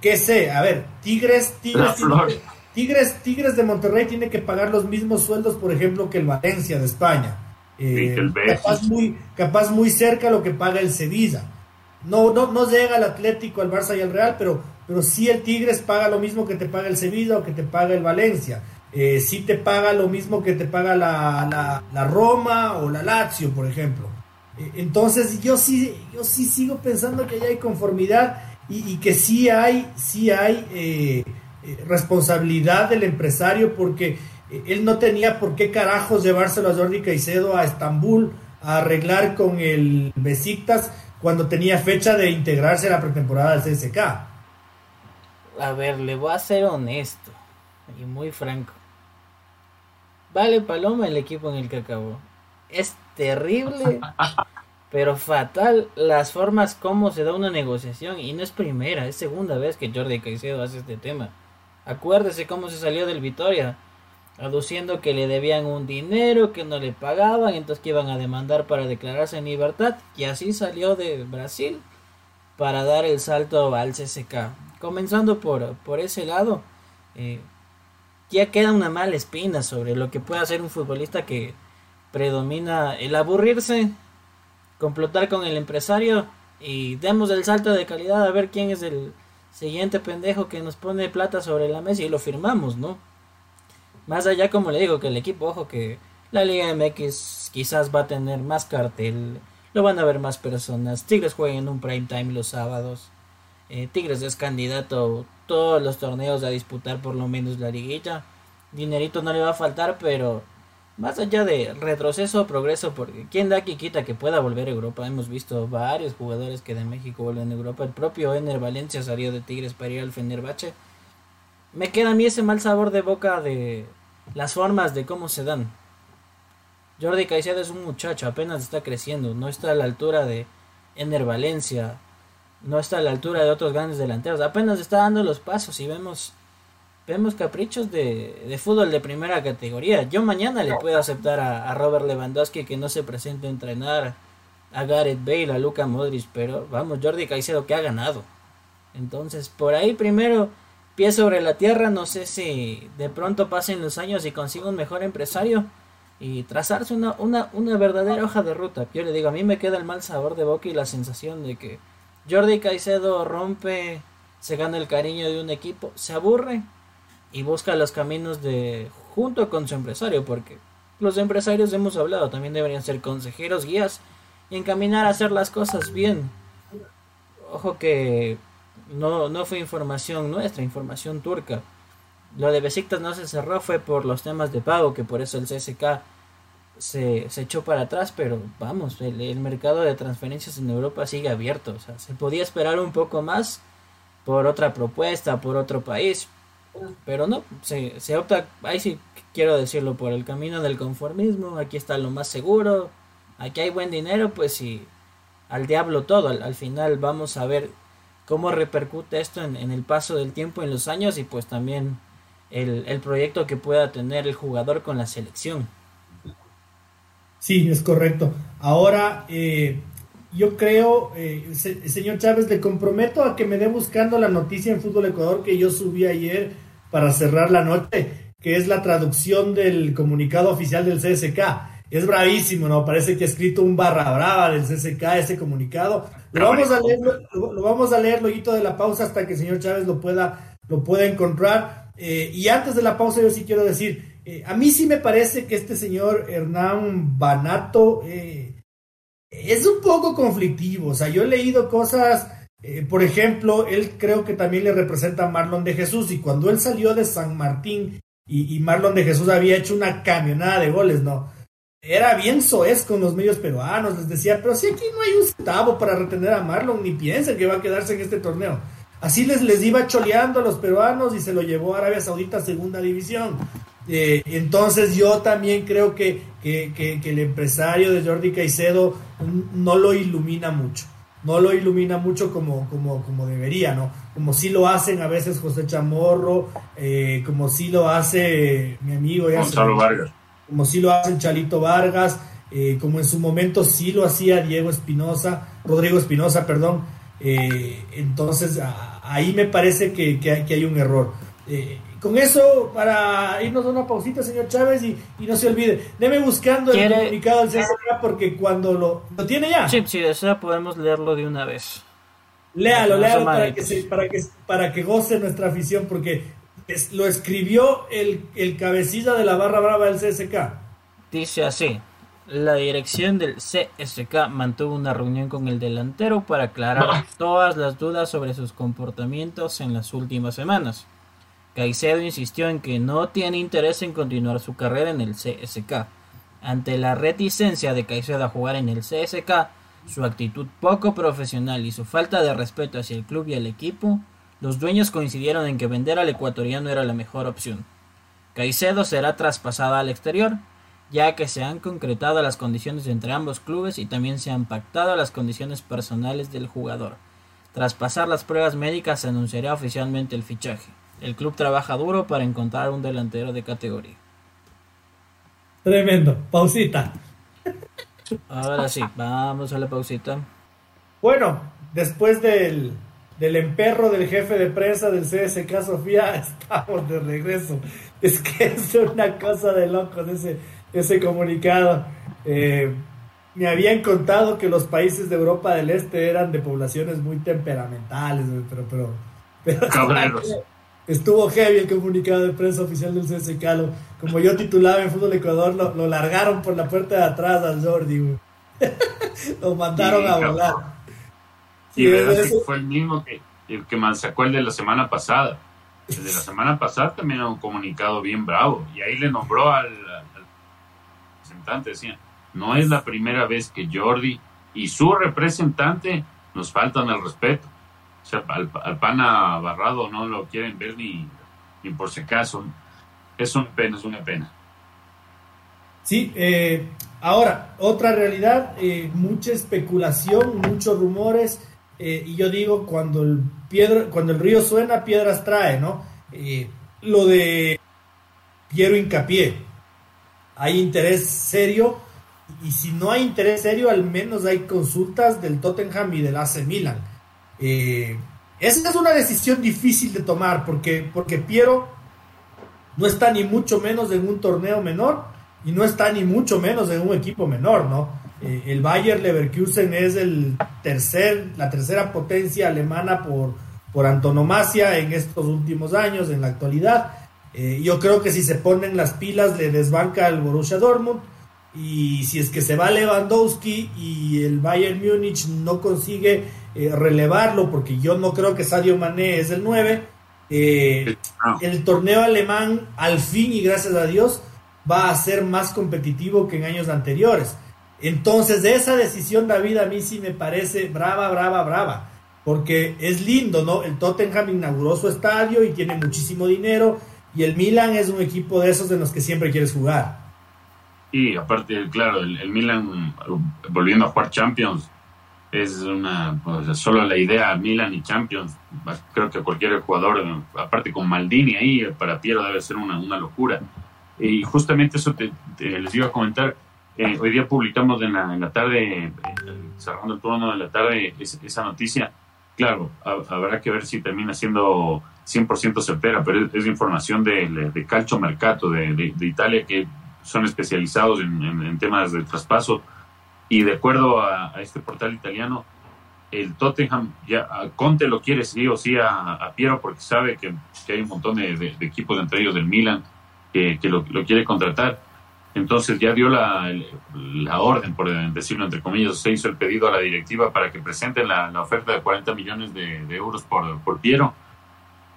qué sé, a ver, Tigres, Tigres, Tigres, Tigres, Tigres de Monterrey tiene que pagar los mismos sueldos, por ejemplo, que el Valencia de España. Eh, capaz, muy, capaz muy cerca lo que paga el Sevilla. No, no, no llega al Atlético, al Barça y al Real, pero, pero sí el Tigres paga lo mismo que te paga el Sevilla o que te paga el Valencia. Eh, sí te paga lo mismo que te paga la, la, la Roma o la Lazio, por ejemplo. Eh, entonces yo sí, yo sí sigo pensando que ya hay conformidad y, y que sí hay, sí hay eh, eh responsabilidad del empresario porque él no tenía por qué carajos llevárselo a Jordi Caicedo a Estambul a arreglar con el Besiktas cuando tenía fecha de integrarse a la pretemporada del CSK. A ver, le voy a ser honesto y muy franco. Vale Paloma el equipo en el que acabó. Es terrible, pero fatal las formas como se da una negociación. Y no es primera, es segunda vez que Jordi Caicedo hace este tema. Acuérdese cómo se salió del Vitoria aduciendo que le debían un dinero que no le pagaban, entonces que iban a demandar para declararse en libertad, y así salió de Brasil para dar el salto al CSK. Comenzando por, por ese lado, eh, ya queda una mala espina sobre lo que puede hacer un futbolista que predomina el aburrirse, complotar con el empresario y demos el salto de calidad a ver quién es el siguiente pendejo que nos pone plata sobre la mesa y lo firmamos, ¿no? Más allá, como le digo, que el equipo, ojo, que la Liga MX quizás va a tener más cartel, lo van a ver más personas. Tigres juega en un prime time los sábados. Eh, Tigres es candidato todos los torneos a disputar por lo menos la liguilla. Dinerito no le va a faltar, pero más allá de retroceso o progreso, porque quien da que quita que pueda volver a Europa. Hemos visto varios jugadores que de México vuelven a Europa. El propio Ener Valencia salió de Tigres para ir al Fenerbahce. Me queda a mí ese mal sabor de boca de, las formas de cómo se dan. Jordi Caicedo es un muchacho, apenas está creciendo, no está a la altura de Ener Valencia, no está a la altura de otros grandes delanteros, apenas está dando los pasos y vemos vemos caprichos de, de fútbol de primera categoría. Yo mañana le puedo aceptar a, a, Robert Lewandowski que no se presente a entrenar, a Gareth Bale, a Luka Modric, pero vamos, Jordi Caicedo que ha ganado. Entonces, por ahí primero pie sobre la tierra. No sé si de pronto pasen los años y consiga un mejor empresario y trazarse una, una, una verdadera hoja de ruta. Yo le digo, a mí me queda el mal sabor de boca y la sensación de que Jordi Caicedo rompe, se gana el cariño de un equipo, se aburre y busca los caminos de junto con su empresario, porque los empresarios hemos hablado también deberían ser consejeros, guías y encaminar a hacer las cosas bien. Ojo que no, no fue información nuestra, información turca. Lo de Besiktas no se cerró fue por los temas de pago, que por eso el CSK se, echó para atrás, pero vamos, el, mercado de transferencias en Europa sigue abierto. O sea, se podía esperar un poco más por otra propuesta, por otro país, pero no, se, se opta, ahí sí quiero decirlo, por el camino del conformismo, aquí está lo más seguro, aquí hay buen dinero, pues sí, al diablo todo, al, al final vamos a ver cómo repercute esto en, en, el paso del tiempo, en los años y pues también el, el, proyecto que pueda tener el jugador con la selección. Sí, es correcto. Ahora, eh, yo creo, eh, se, señor Chávez, le comprometo a que me dé buscando la noticia en Fútbol Ecuador que yo subí ayer para cerrar la noche, que es la traducción del comunicado oficial del CSK. es bravísimo, ¿no? Parece que ha escrito un barra brava del CCK ese comunicado. Lo vamos a leer, lo, vamos a leer luego de la pausa hasta que el señor Chávez lo pueda, lo pueda encontrar. Eh, y antes de la pausa yo sí quiero decir, eh, a mí sí me parece que este señor Hernán Banato eh, es un poco conflictivo. O sea, yo he leído cosas, por ejemplo, él creo que también le representa a Marlon de Jesús y cuando él salió de San Martín y, y Marlon de Jesús había hecho una camionada de goles, ¿no? era bien soez con los medios peruanos, les decía, pero si aquí no hay un centavo para retener a Marlon, ni piensen que va a quedarse en este torneo. Así les, les iba choleando a los peruanos y se lo llevó a Arabia Saudita a segunda división. Eh, entonces yo también creo que, que, el empresario de Jordi Caicedo no lo ilumina mucho. No lo ilumina mucho como, como, como debería, ¿no? Como si lo hacen a veces José Chamorro, eh, como si lo hace mi amigo Gonzalo Vargas como sí lo hace Chalito Vargas, eh, como en su momento sí lo hacía Diego Espinosa, Rodrigo Espinosa, perdón. Entonces ahí me parece que, hay, un error. Eh, con eso, para irnos a una pausita, señor Chávez, y, no se olvide, deme buscando el comunicado del CSK porque cuando lo, lo tiene ya. Sí, si desea podemos leerlo de una vez. Léalo, léalo para que, para, que, para que goce nuestra afición, porque lo escribió el, el cabecilla de la barra brava del CSK. Dice así. La dirección del CSK mantuvo una reunión con el delantero para aclarar todas las dudas sobre sus comportamientos en las últimas semanas. Caicedo insistió en que no tiene interés en continuar su carrera en el CSK. Ante la reticencia de Caicedo a jugar en el CSK, su actitud poco profesional y su falta de respeto hacia el club y el equipo, los dueños coincidieron en que vender al ecuatoriano era la mejor opción. Caicedo será traspasada al exterior, ya que se han concretado las condiciones entre ambos clubes y también se han pactado las condiciones personales del jugador. Tras pasar las pruebas médicas se anunciará oficialmente el fichaje. El club trabaja duro para encontrar un delantero de categoría. Tremendo. Pausita. Ahora sí, vamos a la pausita. Bueno, después del del emperro del jefe de prensa del CSK Sofía, estamos de regreso. Es que es una cosa de locos ese, ese comunicado. Eh, me habían contado que los países de Europa del Este eran de poblaciones muy temperamentales, pero, pero, pero estuvo heavy el comunicado de prensa oficial del CSK. como yo titulaba en Fútbol Ecuador, lo, largaron por la puerta de atrás al Jordi. lo mandaron a volar. Y fue el mismo que, el que sacó el de la semana pasada. El de la semana pasada también era un comunicado bien bravo. Y ahí le nombró al, representante, decía, no es la primera vez que Jordi y su representante nos faltan el respeto. Sea, al, pana barrado no lo quieren ver ni, ni por si acaso. Es una pena, es una pena. Sí, eh, ahora, otra realidad, eh, mucha especulación, muchos rumores eh, y yo digo, cuando el, piedra, cuando el río suena, piedras trae, ¿no? Lo de Piero Hincapié, hay interés serio, y si no hay interés serio, al menos hay consultas del Tottenham y del AC Milan. Eh, esa es una decisión difícil de tomar, porque, porque Piero no está ni mucho menos en un torneo menor, y no está ni mucho menos en un equipo menor, ¿no? Eh, el Bayer Leverkusen es el tercer, la tercera potencia alemana por, por antonomasia en estos últimos años, en la actualidad. Eh, yo creo que si se ponen las pilas le desbanca al Borussia Dortmund. Y si es que se va Lewandowski y el Bayern Múnich no consigue eh, relevarlo, porque yo no creo que Sadio Mané es el 9, el torneo alemán al fin y gracias a Dios va a ser más competitivo que en años anteriores. Entonces, de esa decisión, David, a mí sí me parece brava, brava, brava. Porque es lindo, ¿no? El Tottenham inauguró su estadio y tiene muchísimo dinero. Y el Milan es un equipo de esos en los que siempre quieres jugar. Y aparte, claro, el, Milan volviendo a jugar Champions es una. solo la idea Milan y Champions. Creo que cualquier jugador, aparte con Maldini ahí, para Piero debe ser una, locura. Y justamente eso te, les iba a comentar eh, hoy día publicamos en la, en la tarde, eh, cerrando el turno de la tarde, esa noticia. Claro, habrá que ver si termina siendo 100% certera, pero es, información de, de, Calcio Mercato de, de, Italia que son especializados en, temas de traspaso. Y de acuerdo a, este portal italiano, el Tottenham, ya Conte lo quiere sí o sí a, Piero porque sabe que, hay un montón de, equipos, entre ellos del Milan, que, lo, quiere contratar. Entonces ya dio la, la, orden, por decirlo entre comillas, se hizo el pedido a la directiva para que presenten la, oferta de 40 millones de, euros por, por Piero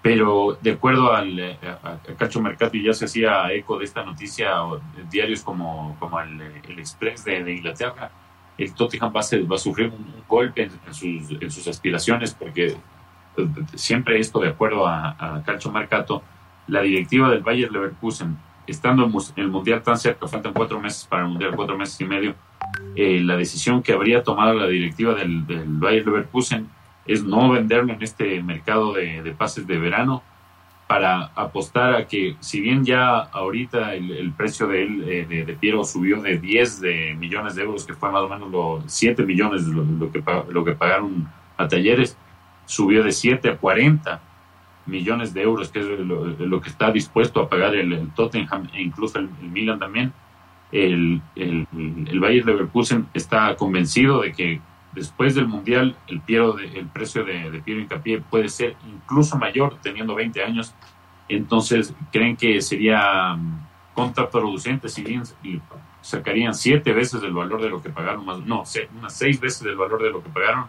pero de acuerdo al eh, a, Cacho Mercati ya se hacía eco de esta noticia diarios como, como el, Express de, Inglaterra el Tottenham va a, va a sufrir un, golpe en, sus, aspiraciones porque eh, siempre esto de acuerdo a, a Calcio Mercato la directiva del Bayer Leverkusen estando el Mundial tan cerca faltan cuatro meses para el Mundial cuatro meses y medio eh, la decisión que habría tomado la directiva del, del Bayer Leverkusen es no venderlo en este mercado de, pases de verano para apostar a que si bien ya ahorita el, precio de él, eh, de, Piero subió de 10 de millones de euros, que fue más o menos los 7 millones lo, lo, que, lo que pagaron a talleres, subió de 7 a 40 millones de euros, que es lo, que está dispuesto a pagar el, Tottenham e incluso el, Milan también. El, el, el Bayern Leverkusen está convencido de que después del Mundial el, Piero el precio de, de Piero Incapié puede ser incluso mayor teniendo 20 años. Entonces, ¿creen que sería mm, contraproducente si bien sacarían siete veces el valor de lo que pagaron? Más, no, unas seis veces el valor de lo que pagaron.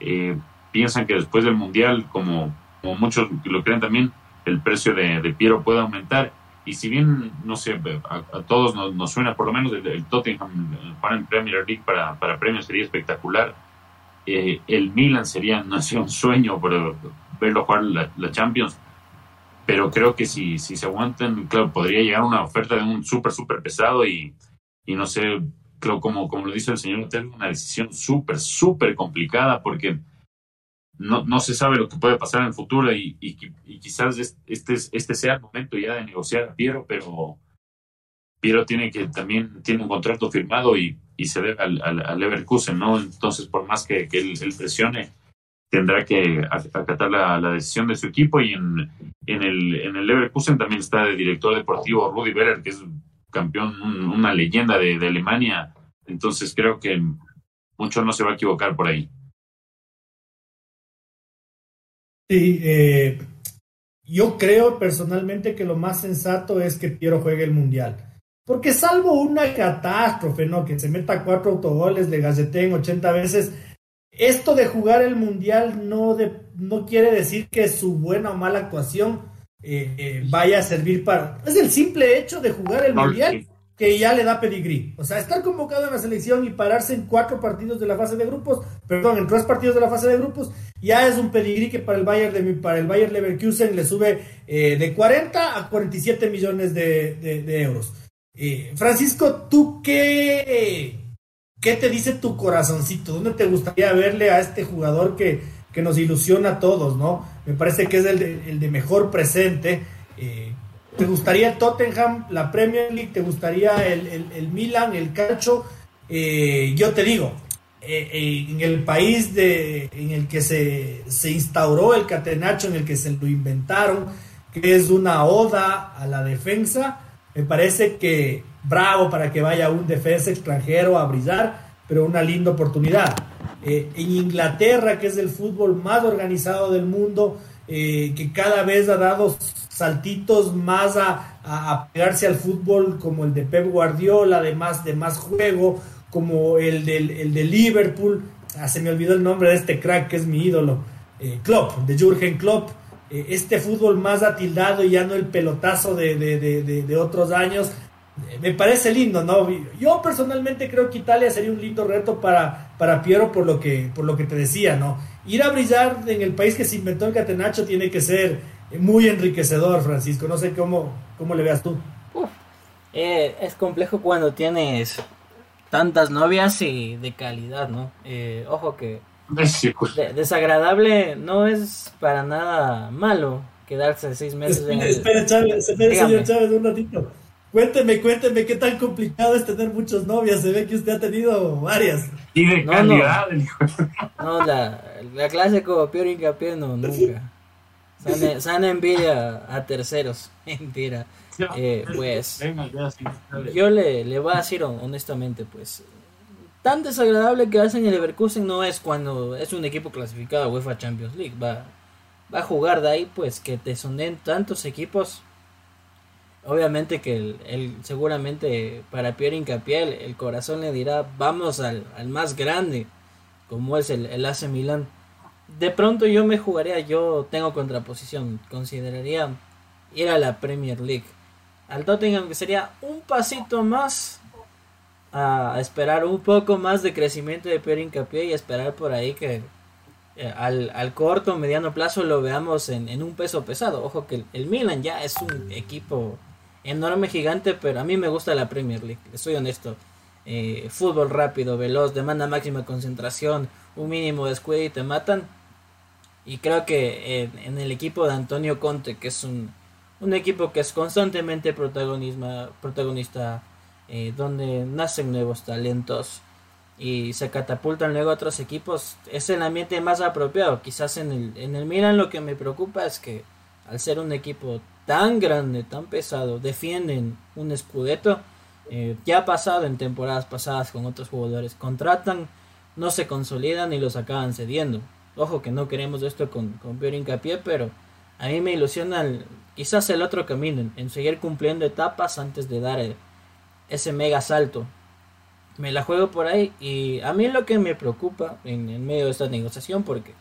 Eh, piensan que después del Mundial, como, como muchos lo creen también, el precio de, de Piero puede aumentar y si bien, no sé, a, todos nos, suena, por lo menos el, Tottenham para en Premier League para, para premios sería espectacular, eh, el Milan sería, no sé, un sueño por verlo jugar la, Champions, pero creo que si, si se aguantan, claro, podría llegar una oferta de un súper, súper pesado y, y no sé, creo como, como lo dice el señor Hotel, una decisión súper, súper complicada porque no, no se sabe lo que puede pasar en el futuro y, y, quizás este, este sea el momento ya de negociar a Piero, pero Piero tiene que también tiene un contrato firmado y, y se debe al, al, Leverkusen, ¿no? Entonces, por más que, que él, presione, tendrá que acatar la, la, decisión de su equipo y en, en, el, en el Leverkusen también está el director deportivo Rudy Beller, que es campeón, una leyenda de, de Alemania. Entonces, creo que mucho no se va a equivocar por ahí. Sí, eh, yo creo personalmente que lo más sensato es que Piero juegue el Mundial. Porque salvo una catástrofe, ¿no? Que se meta cuatro autogoles, le gaceteen 80 veces. Esto de jugar el Mundial no, de, no quiere decir que su buena o mala actuación eh, eh, vaya a servir para... Es el simple hecho de jugar el Mundial que ya le da pedigrí. O sea, estar convocado en la selección y pararse en cuatro partidos de la fase de grupos, perdón, en tres partidos de la fase de grupos, ya es un pedigrí que para el Bayern, de, para el Bayern Leverkusen le sube eh, de 40 a 47 millones de, euros. Eh, Francisco, ¿tú qué, qué te dice tu corazoncito? ¿Dónde te gustaría verle a este jugador que, que nos ilusiona a todos, no? Me parece que es el de, el de mejor presente. Eh, ¿Te gustaría el Tottenham, la Premier League? ¿Te gustaría el, Milan, el Calcio? Eh, yo te digo, eh, eh, en el país de, en el que se, instauró el catenacho, en el que se lo inventaron, que es una oda a la defensa, me parece que bravo para que vaya un defensa extranjero a brillar, pero una linda oportunidad. en Inglaterra, que es el fútbol más organizado del mundo, que cada vez ha dado saltitos más a, a, pegarse al fútbol como el de Pep Guardiola, de más, de más juego, como el, del, el de Liverpool. Ah, se me olvidó el nombre de este crack que es mi ídolo. Eh, Klopp, de Jürgen Klopp. Eh, este fútbol más atildado y ya no el pelotazo de, de, de, de otros años. Eh, me parece lindo, ¿no? Yo personalmente creo que Italia sería un lindo reto para, para Piero por lo, que, por lo que te decía, ¿no? Ir a brillar en el país que se inventó el catenacho tiene que ser muy enriquecedor, Francisco. No sé cómo, cómo le veas tú. Eh, es complejo cuando tienes tantas novias y de calidad, ¿no? Eh, ojo que desagradable no es para nada malo quedarse seis meses en el... Espera, Chávez, espera, señor Chávez, un ratito. Cuénteme, cuénteme qué tan complicado es tener muchas novias. Se ve que usted ha tenido varias. Y de calidad. No, no la, la clase como peor hincapié no, nunca. sana, envidia a terceros. Mentira. Eh, pues yo le, le voy a decir honestamente, pues tan desagradable que hacen el Leverkusen no es cuando es un equipo clasificado a UEFA Champions League. Va, va a jugar de ahí, pues que te sonen tantos equipos. Obviamente que el, seguramente para Pierre Incapié el, corazón le dirá vamos al, al más grande como es el, el AC Milan de pronto yo me jugaría, yo tengo contraposición, consideraría ir a la Premier League. Al Tottenham que sería un pasito más a esperar un poco más de crecimiento de Pierre Hincapié y esperar por ahí que eh, al, al, corto mediano plazo lo veamos en, en, un peso pesado. Ojo que el, Milan ya es un equipo enorme, gigante, pero a mí me gusta la Premier League, soy honesto. Eh, fútbol rápido, veloz, demanda máxima concentración, un mínimo descuido y te matan. Y creo que en, el equipo de Antonio Conte, que es un, un equipo que es constantemente protagonista, eh, donde nacen nuevos talentos y se catapultan luego a otros equipos, es el ambiente más apropiado. Quizás en el, en el Milan lo que me preocupa es que al ser un equipo tan grande, tan pesado, defienden un escudeto. Eh, ya ha pasado en temporadas pasadas con otros jugadores, contratan, no se consolidan y los acaban cediendo. Ojo que no queremos esto con, con peor hincapié, pero a mí me ilusiona quizás el otro camino, en, seguir cumpliendo etapas antes de dar ese mega salto. Me la juego por ahí y a mí lo que me preocupa en, medio de esta negociación, porque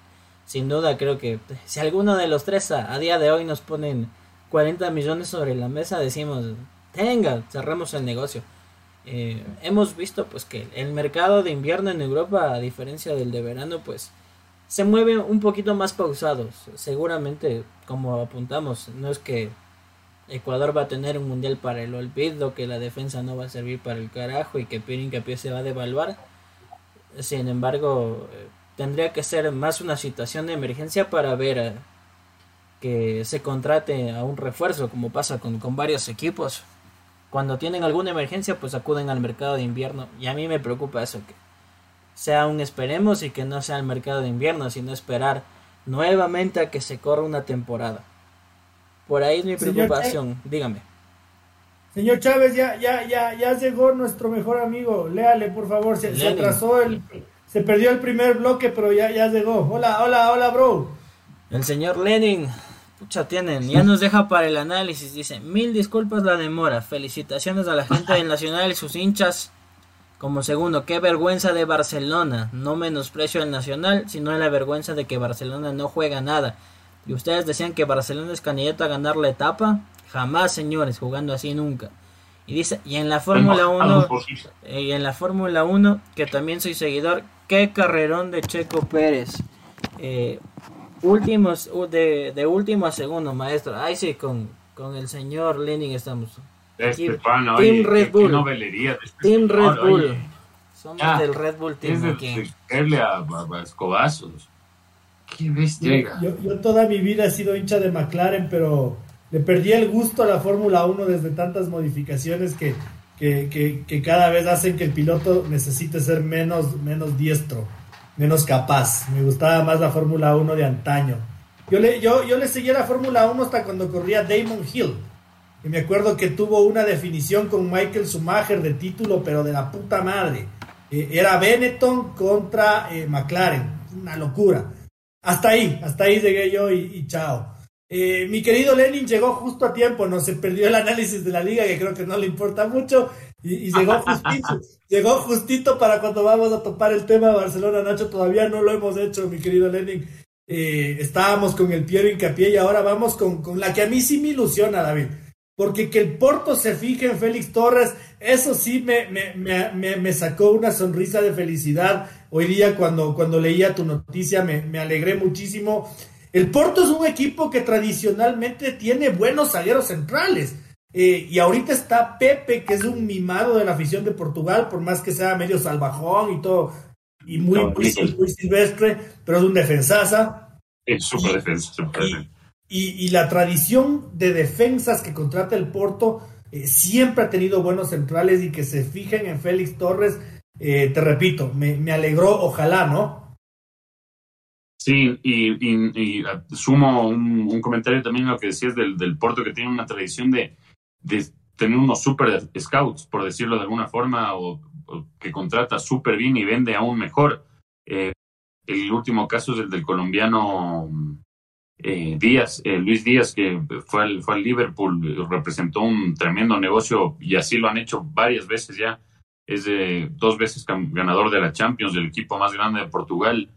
sin duda creo que si alguno de los tres a, día de hoy nos ponen 40 millones sobre la mesa, decimos, tenga, cerramos el negocio. Eh, hemos visto pues que el mercado de invierno en Europa, a diferencia del de verano, pues se mueve un poquito más pausados. Seguramente, como apuntamos, no es que Ecuador va a tener un mundial para el olvido, que la defensa no va a servir para el carajo y que Pierre Incapié se va a devaluar. Sin embargo, tendría que ser más una situación de emergencia para ver eh, que se contrate a un refuerzo, como pasa con, con varios equipos. Cuando tienen alguna emergencia, pues acuden al mercado de invierno. Y a mí me preocupa eso, que sea un esperemos y que no sea el mercado de invierno, sino esperar nuevamente a que se corra una temporada. Por ahí es mi preocupación, dígame. Señor Chávez, ya, ya, ya, ya llegó nuestro mejor amigo. Léale, por favor. Se, se, atrasó el, se perdió el primer bloque, pero ya, ya llegó. Hola, hola, hola, bro. El señor Lenin, pucha, tienen, ya nos deja para el análisis. Dice, mil disculpas la demora. Felicitaciones a la gente del Nacional y sus hinchas como segundo, qué vergüenza de Barcelona. No menosprecio al Nacional, sino la vergüenza de que Barcelona no juega nada. Y ustedes decían que Barcelona es candidato a ganar la etapa. Jamás, señores, jugando así nunca. Y dice, y en la Fórmula 1, eh, y en la Fórmula 1, que también soy seguidor, qué carrerón de Checo Pérez. Eh, últimos, de, de último a segundo, maestro. Ahí sí, con, con el señor Lenin estamos este Team Red Bull. novelería Team Red Bull. Somos del Red Bull Team. Es de, a, a, escobazos. Qué bestia. Yo, yo, toda mi vida he sido hincha de McLaren, pero le perdí el gusto a la Fórmula 1 desde tantas modificaciones que, que, que, que, cada vez hacen que el piloto necesite ser menos, menos diestro, menos capaz. Me gustaba más la Fórmula 1 de antaño. Yo le, yo, yo le seguía la Fórmula 1 hasta cuando corría Damon Hill y me acuerdo que tuvo una definición con Michael Schumacher de título, pero de la puta madre. Eh, era Benetton contra eh, McLaren. Una locura. Hasta ahí, hasta ahí llegué yo y, chao. Eh, mi querido Lenin llegó justo a tiempo, no se perdió el análisis de la liga, que creo que no le importa mucho, y, llegó justito, llegó justito para cuando vamos a topar el tema de Barcelona, Nacho, todavía no lo hemos hecho, mi querido Lenin. estábamos con el Piero Incapié y ahora vamos con, con la que a mí sí me ilusiona, David porque que el Porto se fije en Félix Torres, eso sí me, me, me, sacó una sonrisa de felicidad. Hoy día cuando, cuando leía tu noticia me, alegré muchísimo. El Porto es un equipo que tradicionalmente tiene buenos zagueros centrales. Eh, y ahorita está Pepe, que es un mimado de la afición de Portugal, por más que sea medio salvajón y todo, y muy, muy, silvestre, pero es un defensaza. Es súper defensa, súper defensa. Y, la tradición de defensas que contrata el Porto eh, siempre ha tenido buenos centrales y que se fijen en Félix Torres, eh, te repito, me, alegró, ojalá, ¿no? Sí, y, sumo un, comentario también a lo que decías del, del Porto, que tiene una tradición de, de tener unos super scouts, por decirlo de alguna forma, o, que contrata súper bien y vende aún mejor. Eh, el último caso es el del colombiano eh, Díaz, eh, Luis Díaz, que fue al, fue al Liverpool, representó un tremendo negocio y así lo han hecho varias veces ya. Es de dos veces ganador de la Champions, del equipo más grande de Portugal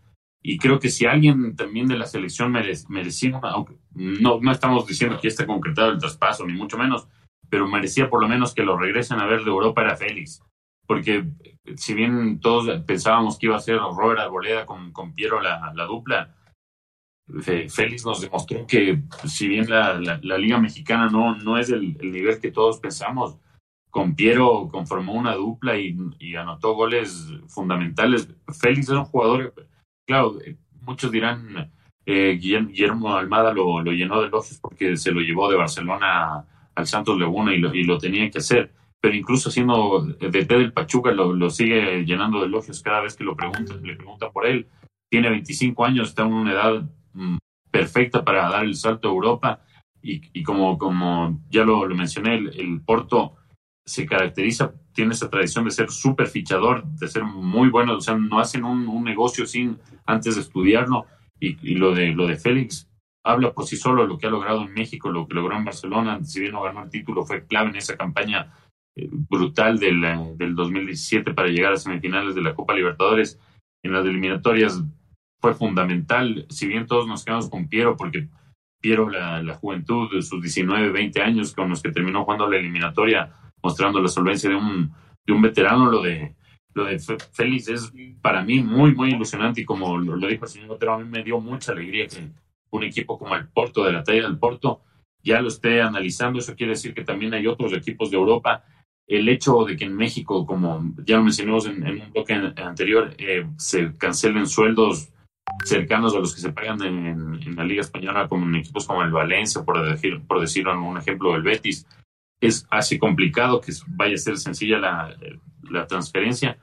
y creo que si alguien también de la selección merecía, aunque no, no estamos diciendo que esté concretado el traspaso, ni mucho menos, pero merecía por lo menos que lo regresen a ver de Europa era Félix. Porque si bien todos pensábamos que iba a ser Robert Arboleda con, con Piero la, la dupla, Félix nos demostró que si bien la, la, Liga Mexicana no, no es el, el, nivel que todos pensamos, con Piero conformó una dupla y, y anotó goles fundamentales. Félix es un jugador claro, eh, muchos dirán, eh, Guillermo Almada lo, llenó de elogios porque se lo llevó de Barcelona al Santos Laguna y lo, y tenía que hacer. Pero incluso siendo de del Pachuca lo, sigue llenando de elogios cada vez que lo preguntan, le preguntan por él. Tiene 25 años, está en una edad mm, perfecta para dar el salto a Europa y, y como, como ya lo, mencioné, el Porto se caracteriza, tiene esa tradición de ser súper fichador, de ser muy bueno, o sea, no hacen un, negocio sin antes de estudiarlo. Y, lo de lo de Félix habla por sí solo lo que ha logrado en México, lo que logró en Barcelona, si bien no ganó el título, fue clave en esa campaña eh, brutal del, del 2017 para llegar a semifinales de la Copa Libertadores. En las eliminatorias fue fundamental, si bien todos nos quedamos con Piero, porque Piero, la, la juventud de sus 19, 20 años con los que terminó jugando la eliminatoria, mostrando la solvencia de un, de un veterano. Lo de, lo de Félix es para mí muy, muy ilusionante y como lo, dijo el señor Otero, a mí me dio mucha alegría que un equipo como el Porto, de la talla del Porto, ya lo esté analizando. Eso quiere decir que también hay otros equipos de Europa. El hecho de que en México, como ya lo mencionamos en, un bloque anterior, eh, se cancelen sueldos cercanos a los que se pagan en, la Liga Española con equipos como el Valencia, por, decir, por decirlo un ejemplo, el Betis, es así complicado que vaya a ser sencilla la, la transferencia,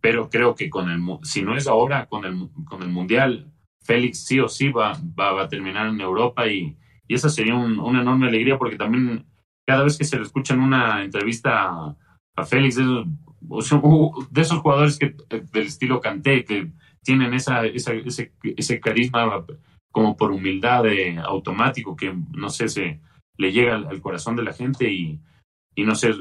pero creo que con el, si no es ahora, con el, con el Mundial, Félix sí o sí va, va, a terminar en Europa y, y esa sería una enorme alegría porque también cada vez que se le escucha en una entrevista a, Félix, de, de esos jugadores que del estilo Canté, que tienen esa, ese, ese carisma como por humildad de, automático, que no sé, se le llega al, corazón de la gente y, y no sé,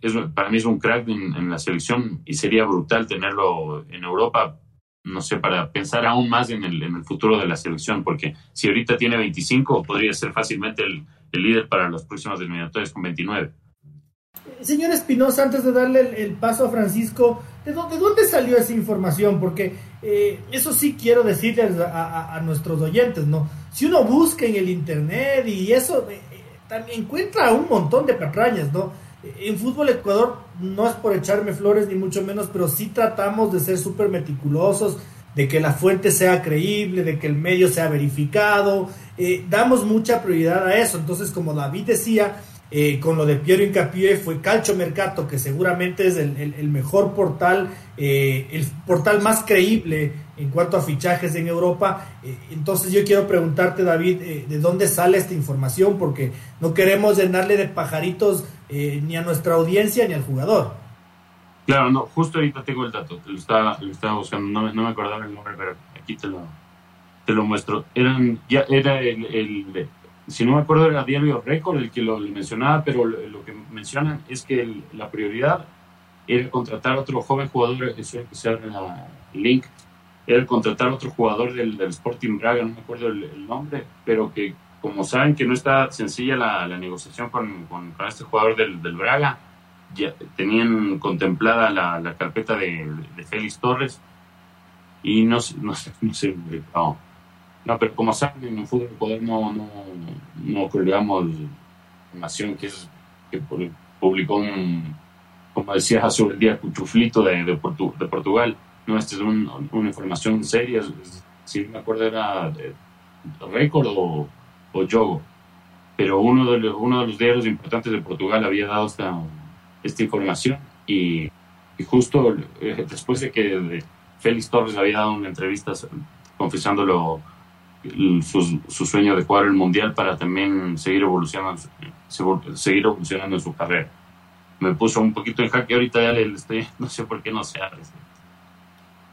es, para mí es un crack en, la selección y sería brutal tenerlo en Europa, no sé, para pensar aún más en el, en el futuro de la selección, porque si ahorita tiene 25, podría ser fácilmente el, líder para los próximos eliminatorios con 29. Señor Espinosa, antes de darle el, paso a Francisco, ¿de dónde, salió esa información? Porque eh, eso sí quiero decirles a, nuestros oyentes, ¿no? Si uno busca en el Internet y eso, eh, encuentra un montón de patrañas, ¿no? En fútbol Ecuador no es por echarme flores ni mucho menos, pero sí tratamos de ser súper meticulosos, de que la fuente sea creíble, de que el medio sea verificado, eh, damos mucha prioridad a eso. Entonces, como David decía, eh, con lo de Piero Incapié fue Calcio Mercato, que seguramente es el, mejor portal, eh, el portal más creíble en cuanto a fichajes en Europa. Eh, entonces yo quiero preguntarte, David, de dónde sale esta información, porque no queremos llenarle de pajaritos ni a nuestra audiencia ni al jugador. Claro, no, justo ahorita tengo el dato, lo estaba, lo estaba buscando, no, no, me acordaba el nombre, pero aquí te lo, te lo muestro. Eran, ya era el, el si no me acuerdo era Diario Récord el que lo, mencionaba, pero lo, que mencionan es que la prioridad era contratar otro joven jugador, eso que la link, era contratar otro jugador del, del, Sporting Braga, no me acuerdo el, nombre, pero que como saben que no está sencilla la, la negociación con, con, este jugador del, del, Braga, ya tenían contemplada la, la carpeta de, de, Félix Torres y no, no, no sé, no, no, pero como saben, en el fútbol no, no, no colgamos información que es que publicó un, como decía sobre el día Cuchuflito de, de, Portugal. No, esta es una información seria. Si me acuerdo era Récord o, o Yogo. Pero uno de, los, uno de los diarios importantes de Portugal había dado esta, esta información y, y justo eh, después de que Félix Torres había dado una entrevista confesándolo su, su, sueño de jugar el mundial para también seguir evolucionando, seguir evolucionando en su carrera. Me puso un poquito en jaque ahorita ya le, estoy, no sé por qué no se abre.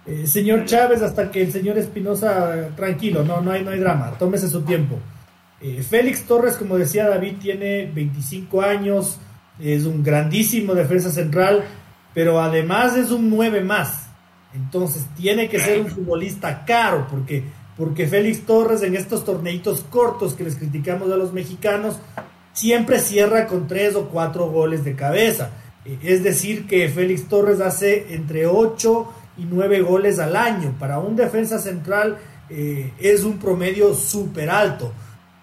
Eh, señor Chávez, hasta que el señor Espinosa, tranquilo, no, no hay, no hay drama, tómese su tiempo. Eh, Félix Torres, como decía David, tiene 25 años, es un grandísimo defensa central, pero además es un 9 más. Entonces tiene que ser un futbolista caro, porque, porque Félix Torres en estos torneitos cortos que les criticamos a los mexicanos, siempre cierra con 3 o 4 goles de cabeza. Eh, es decir, que Félix Torres hace entre 8 y 9 goles al año. Para un defensa central eh, es un promedio súper alto.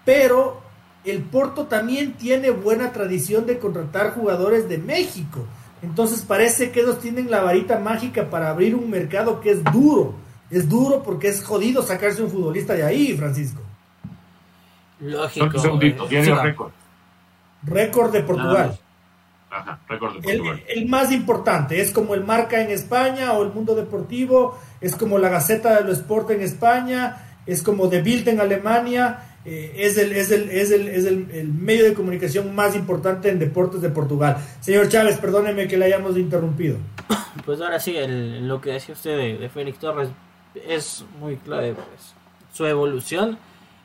Pero el Porto también tiene buena tradición de contratar jugadores de México. Entonces parece que ellos tienen la varita mágica para abrir un mercado que es duro. Es duro porque es jodido sacarse un futbolista de ahí, Francisco. Lógico. tiene récord. Récord de Portugal. Ajá, récord de Portugal. El, el, más importante, es como el Marca en España o el Mundo Deportivo, es como la Gaceta de lo Sport en España, es como The Bild en Alemania, eh, es, el, es, el, es, el, es el, medio de comunicación más importante en deportes de Portugal. Señor Chávez, perdóneme que le hayamos interrumpido. Pues ahora sí, lo que decía usted de, Félix Torres es muy clave, pues, su evolución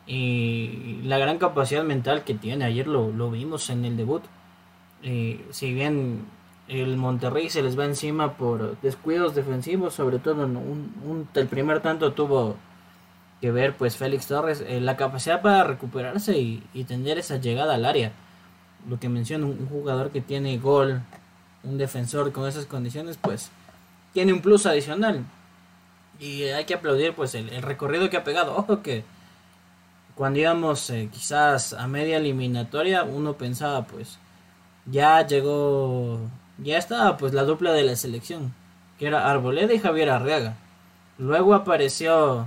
y la gran capacidad mental que tiene. Ayer lo, lo vimos en el debut. Eh, si bien el Monterrey se les va encima por descuidos defensivos, sobre todo un, un, el primer tanto tuvo que ver pues Félix Torres, eh, la capacidad para recuperarse y, tener esa llegada al área. Lo que menciona un, jugador que tiene gol, un defensor con esas condiciones, pues tiene un plus adicional. Y hay que aplaudir pues el, recorrido que ha pegado. Ojo que cuando íbamos eh, quizás a media eliminatoria, uno pensaba pues ya llegó, ya estaba pues la dupla de la selección, que era Arboleda y Javier Arriaga. Luego apareció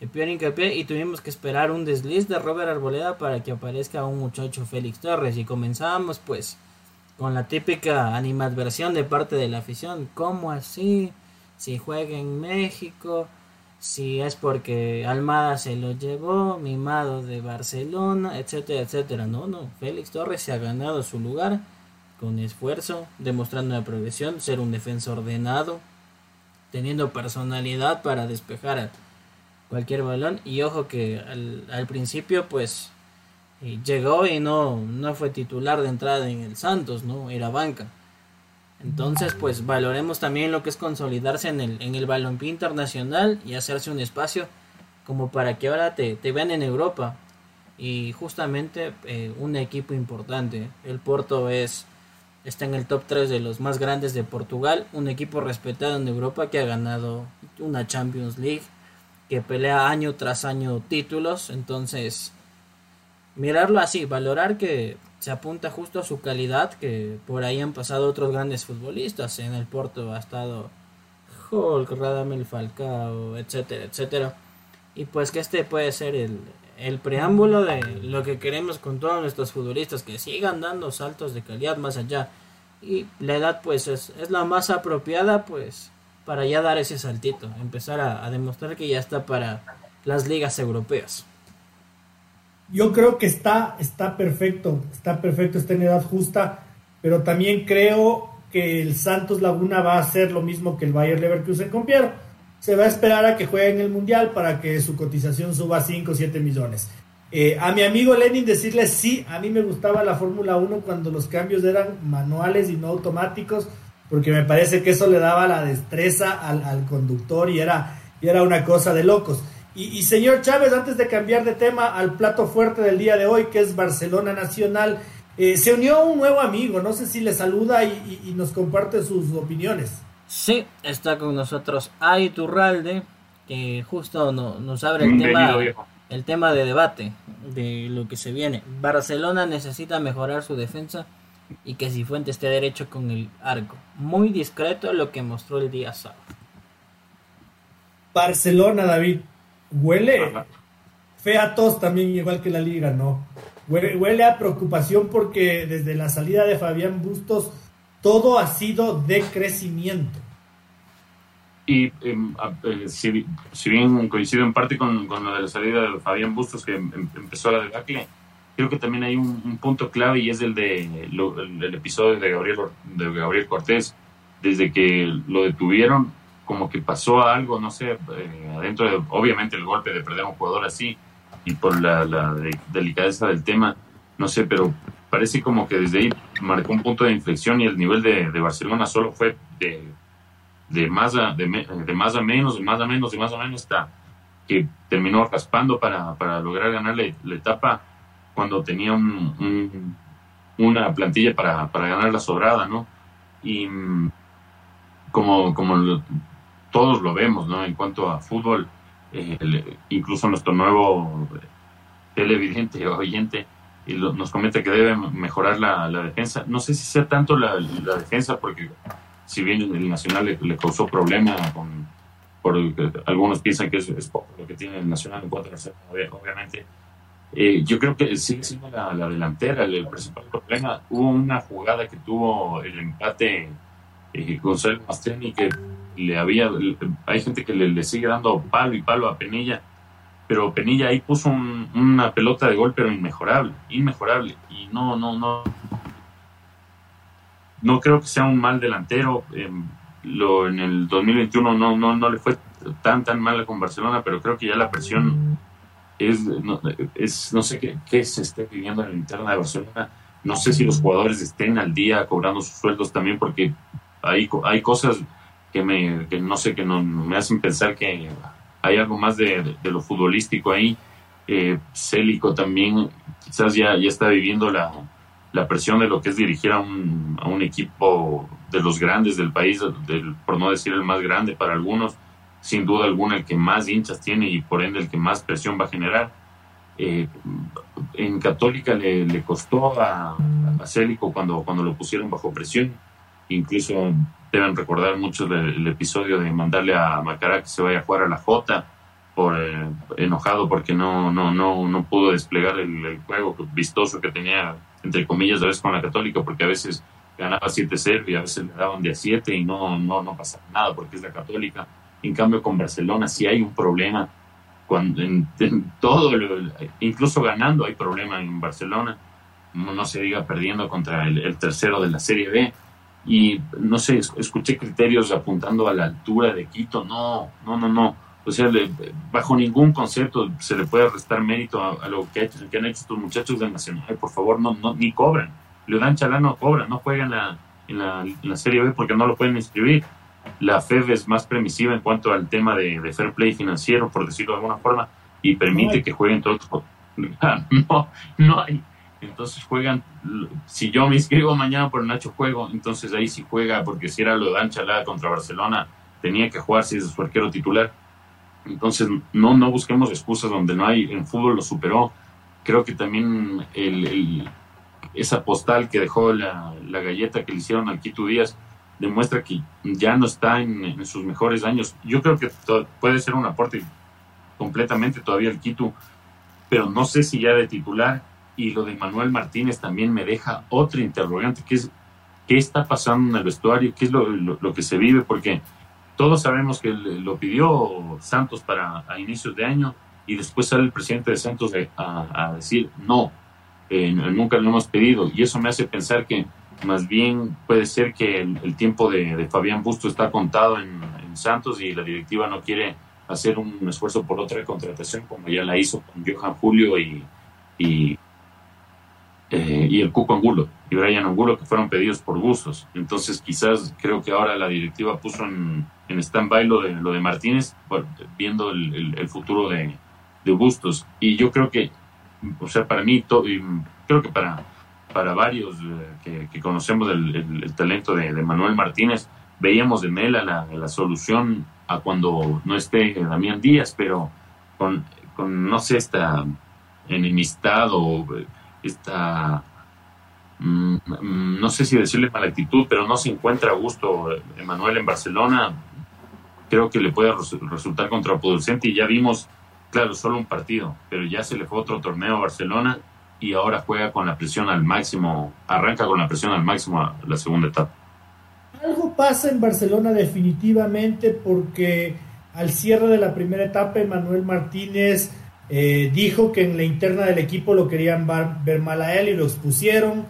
hincapié y tuvimos que esperar un desliz de Robert Arboleda para que aparezca un muchacho Félix Torres y comenzábamos pues con la típica animadversión de parte de la afición, ¿cómo así? Si juega en México, si es porque Almada se lo llevó, mimado de Barcelona, etcétera, etcétera. No, no, Félix Torres se ha ganado su lugar con esfuerzo, demostrando una progresión, ser un defensa ordenado, teniendo personalidad para despejar a cualquier balón. Y ojo que al, principio pues eh, llegó y no, no fue titular de entrada en el Santos, ¿no? Era banca. Entonces pues valoremos también lo que es consolidarse en el, en el balompié internacional y hacerse un espacio como para que ahora te, te vean en Europa. Y justamente eh, un equipo importante. El Porto es está en el top 3 de los más grandes de Portugal, un equipo respetado en Europa que ha ganado una Champions League, que pelea año tras año títulos, entonces mirarlo así, valorar que se apunta justo a su calidad, que por ahí han pasado otros grandes futbolistas, en el Porto ha estado Hulk, Radamel Falcao, etcétera, etcétera, y pues que este puede ser el, el preámbulo de lo que queremos con todos nuestros futbolistas, que sigan dando saltos de calidad más allá, y la edad pues es, es la más apropiada pues para ya dar ese saltito, empezar a, demostrar que ya está para las ligas europeas. Yo creo que está, está perfecto, está perfecto, está en edad justa, pero también creo que el Santos Laguna va a hacer lo mismo que el Bayer Leverkusen con Piero. Se va a esperar a que juegue en el Mundial para que su cotización suba a 5 o 7 millones. Eh, a mi amigo Lenin decirle sí, a mí me gustaba la Fórmula 1 cuando los cambios eran manuales y no automáticos porque me parece que eso le daba la destreza al, conductor y era, y era una cosa de locos. Y, señor Chávez, antes de cambiar de tema al plato fuerte del día de hoy, que es Barcelona Nacional, eh, se unió un nuevo amigo, no sé si le saluda y, nos comparte sus opiniones. Sí, está con nosotros Aiturralde, que justo nos abre el tema, el tema de debate de lo que se viene. Barcelona necesita mejorar su defensa y que si fuente esté derecho con el arco. Muy discreto lo que mostró el día sábado. Barcelona, David, huele fea tos también, igual que la liga, ¿no? Huele, a preocupación porque desde la salida de Fabián Bustos todo ha sido de crecimiento. Y em, eh, si, si, bien coincido en parte con, con, lo de la salida de Fabián Bustos, que em, empezó la debacle, creo que también hay un, punto clave y es el de el, episodio de Gabriel, de Gabriel Cortés. Desde que lo detuvieron, como que pasó algo, no sé, eh, adentro de, obviamente el golpe de perder a un jugador así y por la, la delicadeza del tema, no sé, pero parece como que desde ahí marcó un punto de inflexión y el nivel de, Barcelona solo fue de de más a, de, más a menos, de más a menos, de más a menos, hasta que terminó raspando para, para lograr ganar la, etapa cuando tenía un, una plantilla para, para, ganar la sobrada, ¿no? Y mm, como, como todos lo vemos, ¿no? En cuanto a fútbol, eh, incluso nuestro nuevo televidente oyente nos comenta que debe mejorar la, defensa. No sé si sea tanto la, defensa, porque si bien el Nacional le, causó problema con, algunos piensan que es, poco lo que tiene el Nacional en cuanto a obviamente. Eh, yo creo que sigue siendo la, delantera el, principal problema. Hubo una jugada que tuvo el empate eh, Gonzalo Mastrini que le había, hay gente que le, sigue dando palo y palo a Penilla, pero Penilla ahí puso una pelota de gol, pero inmejorable, inmejorable. Y no, no, no, no creo que sea un mal delantero. Em, lo, en el 2021 no, no, no le fue tan, tan mal con Barcelona, pero creo que ya la presión es, no, sé qué, se esté viviendo en la interna de Barcelona. No sé si los jugadores estén al día cobrando sus sueldos también, porque hay, hay cosas que, me, que no sé, que no, me hacen pensar que hay algo más de, lo futbolístico ahí. Eh, Célico también quizás ya, ya está viviendo la, la presión de lo que es dirigir a un, a un equipo de los grandes del país, por no decir el más grande para algunos, sin duda alguna el que más hinchas tiene y por ende el que más presión va a generar. Eh, en Católica le, costó a, a Célico cuando, cuando lo pusieron bajo presión, incluso deben recordar mucho el, episodio de mandarle a Macará que se vaya a jugar a la Jota por eh, enojado porque no, no, no, no pudo desplegar el, el juego vistoso que tenía entre comillas, a veces con la Católica, porque a veces ganaba 7-0 y a veces le daban de a 7 y no, no, no pasaba nada porque es la Católica. En cambio, con Barcelona sí hay un problema. Cuando todo, incluso ganando, hay problema en Barcelona. No, se diga perdiendo contra el, tercero de la Serie B. Y no sé, escuché criterios apuntando a la altura de Quito. No, no, no, no o sea, bajo ningún concepto se le puede restar mérito a, lo que, han hecho estos muchachos del Nacional. Por favor, no, no ni cobran. Leodán Chalá no cobra, no juega en la, en la, Serie B porque no lo pueden inscribir. La FEB es más permisiva en cuanto al tema de, fair play financiero, por decirlo de alguna forma, y permite que jueguen todos. No, no hay. Entonces juegan, si yo me inscribo mañana por Nacho Juego, entonces ahí sí juega, porque si era lo de Chalá contra Barcelona, tenía que jugar si es su arquero titular. Entonces, no, no busquemos excusas donde no hay. En fútbol lo superó. Creo que también el, esa postal que dejó la, galleta que le hicieron al Quito Díaz demuestra que ya no está en, sus mejores años. Yo creo que puede ser un aporte completamente todavía el Quito, pero no sé si ya de titular. Y lo de Manuel Martínez también me deja otra interrogante, que es qué está pasando en el vestuario, qué es lo, lo que se vive, porque todos sabemos que lo pidió Santos para a inicios de año y después sale el presidente de Santos a, decir no, eh, nunca lo hemos pedido. Y eso me hace pensar que más bien puede ser que el, tiempo de, Fabián Busto está contado en, Santos y la directiva no quiere hacer un esfuerzo por otra contratación como ya la hizo con Johan Julio y, eh, y el Cuco Angulo y Brian Angulo, que fueron pedidos por gustos. Entonces, quizás creo que ahora la directiva puso en, en stand-by lo de, lo de Martínez, viendo el, futuro de, de, Bustos. Y yo creo que, o sea, para mí, y creo que para, para varios eh, que, conocemos el, talento de, Manuel Martínez, veíamos de Mela la, solución a cuando no esté Damián Díaz, pero con, no sé, esta enemistad o esta, mm, mm, no sé si decirle mala actitud, pero no se encuentra a gusto Emanuel en Barcelona, creo que le puede resultar contraproducente y ya vimos, claro, solo un partido, pero ya se le fue otro torneo a Barcelona y ahora juega con la presión al máximo, arranca con la presión al máximo a la segunda etapa. Algo pasa en Barcelona definitivamente porque al cierre de la primera etapa Manuel Martínez eh, dijo que en la interna del equipo lo querían ver mal a él y lo expusieron.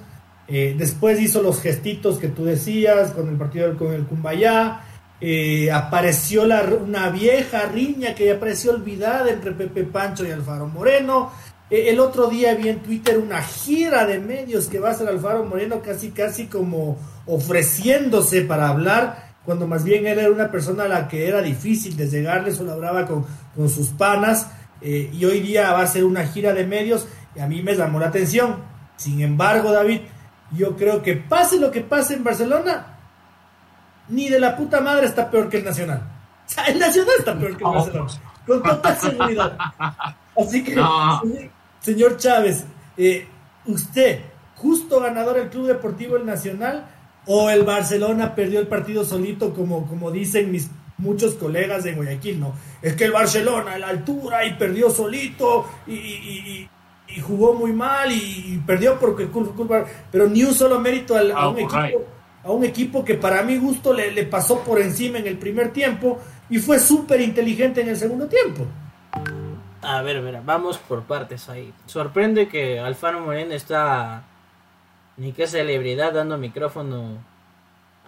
Eh, después hizo los gestitos que tú decías con el partido con el Cumbayá. Eh, apareció la, una vieja riña que ya pareció olvidada entre Pepe Pancho y Alfaro Moreno. El otro día vi en Twitter una gira de medios que va a ser Alfaro Moreno casi casi como ofreciéndose para hablar, cuando más bien él era una persona a la que era difícil de llegarle, solo hablaba con, con sus panas, eh, y hoy día va a ser una gira de medios, y a mí me llamó la atención. Sin embargo, David, yo creo que pase lo que pase en Barcelona, ni de la puta madre está peor que el Nacional. O sea, el Nacional está peor que el Barcelona, con total seguridad. Así que, señor, Chávez, eh, usted, justo ganador del Club Deportivo El Nacional, o el Barcelona perdió el partido solito, como, como dicen mis muchos colegas de Guayaquil, ¿no? Es que el Barcelona a la altura y perdió solito y, jugó muy mal y, perdió porque culpa, pero ni un solo mérito a, ah, un equipo, a un equipo que para mi gusto le, le pasó por encima en el primer tiempo y fue súper inteligente en el segundo tiempo. A ver, ver, vamos por partes ahí. Sorprende que Alfaro Moreno está ni qué celebridad dando micrófono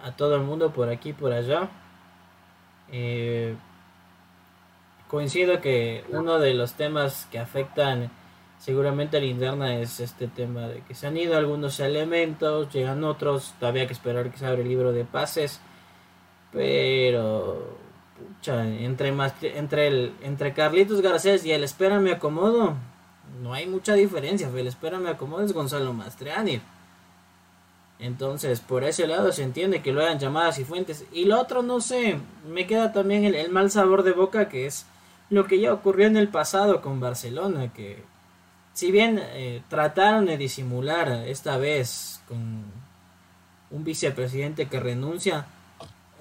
a todo el mundo por aquí y por allá. Eh, coincido que uno de los temas que afectan seguramente a la interna es este tema de que se han ido algunos elementos, llegan otros, todavía hay que esperar que se abra el libro de pases, pero entre entre el entre Carlitos Garcés y el Espera me acomodo, no hay mucha diferencia, el Espera me acomodo es Gonzalo Mastriani. Entonces, por ese lado se entiende que lo hagan llamadas y fuentes. Y lo otro, no sé, me queda también el, mal sabor de boca que es lo que ya ocurrió en el pasado con Barcelona, que si bien eh, trataron de disimular esta vez con un vicepresidente que renuncia,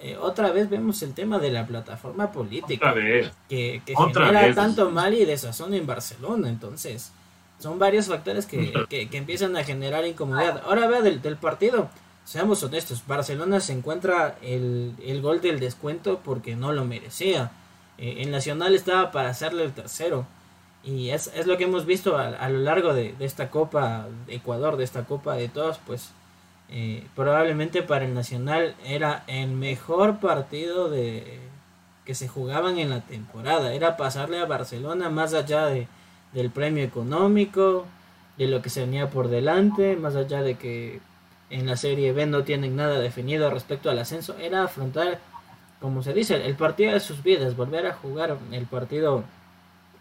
eh, otra vez vemos el tema de la plataforma política que, que genera tanto mal y desazón en Barcelona. Entonces, son varios factores que, empiezan a generar incomodidad. Ahora vea del, partido, seamos honestos, Barcelona se encuentra el, gol del descuento porque no lo merecía. Eh, el Nacional estaba para hacerle el tercero. Y es, lo que hemos visto a, lo largo de, esta Copa de Ecuador, de esta Copa de todos, pues eh, probablemente para el Nacional era el mejor partido de que se jugaban en la temporada. Era pasarle a Barcelona más allá de, del premio económico, de lo que se venía por delante, más allá de que en la serie B no tienen nada definido respecto al ascenso, era afrontar, como se dice, el partido de sus vidas, volver a jugar el partido,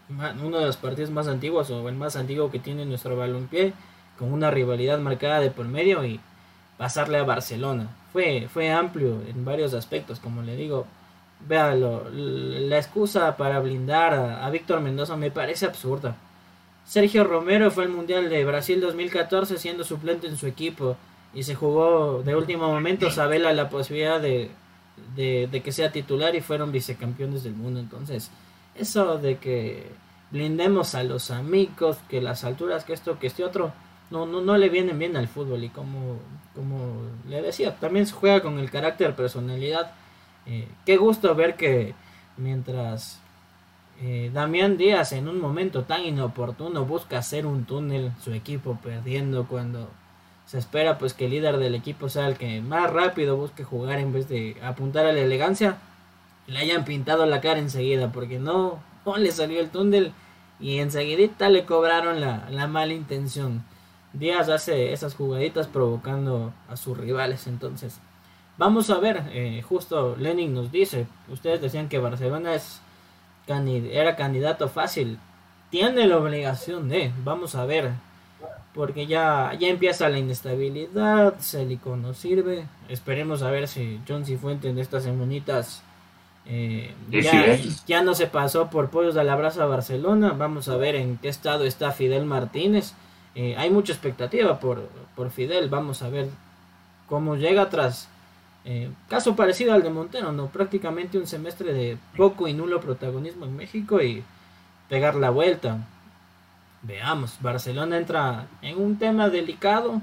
uno de los partidos más antiguos o el más antiguo que tiene nuestro balompié, con una rivalidad marcada de por medio y pasarle a Barcelona. Fue, fue amplio en varios aspectos, como le digo, véalo, la excusa para blindar a, Víctor Mendoza me parece absurda. Sergio Romero fue al Mundial de Brasil 2014 siendo suplente en su equipo y se jugó de último momento Sabela la posibilidad de, de, que sea titular y fueron vicecampeones del mundo. Entonces, eso de que blindemos a los amigos, que las alturas, que esto, que este otro, no, no, no le vienen bien al fútbol. Y como, como le decía, también se juega con el carácter, personalidad eh, qué gusto ver que mientras eh, Damián Díaz en un momento tan inoportuno busca hacer un túnel, su equipo perdiendo cuando se espera pues que el líder del equipo sea el que más rápido busque jugar en vez de apuntar a la elegancia, le hayan pintado la cara enseguida porque no, no le salió el túnel y enseguidita le cobraron la, la mala intención. Díaz hace esas jugaditas provocando a sus rivales entonces. Vamos a ver, eh, justo Lenin nos dice, ustedes decían que Barcelona es era candidato fácil, tiene la obligación de, vamos a ver, porque ya, ya empieza la inestabilidad, Celico no sirve, esperemos a ver si John Cifuentes en estas semanitas eh, ya, ya, no se pasó por Pollos de la Brasa a Barcelona, vamos a ver en qué estado está Fidel Martínez, eh, hay mucha expectativa por, por Fidel, vamos a ver cómo llega tras eh, caso parecido al de Montero, ¿no? Prácticamente un semestre de poco y nulo protagonismo en México y pegar la vuelta. Veamos, Barcelona entra en un tema delicado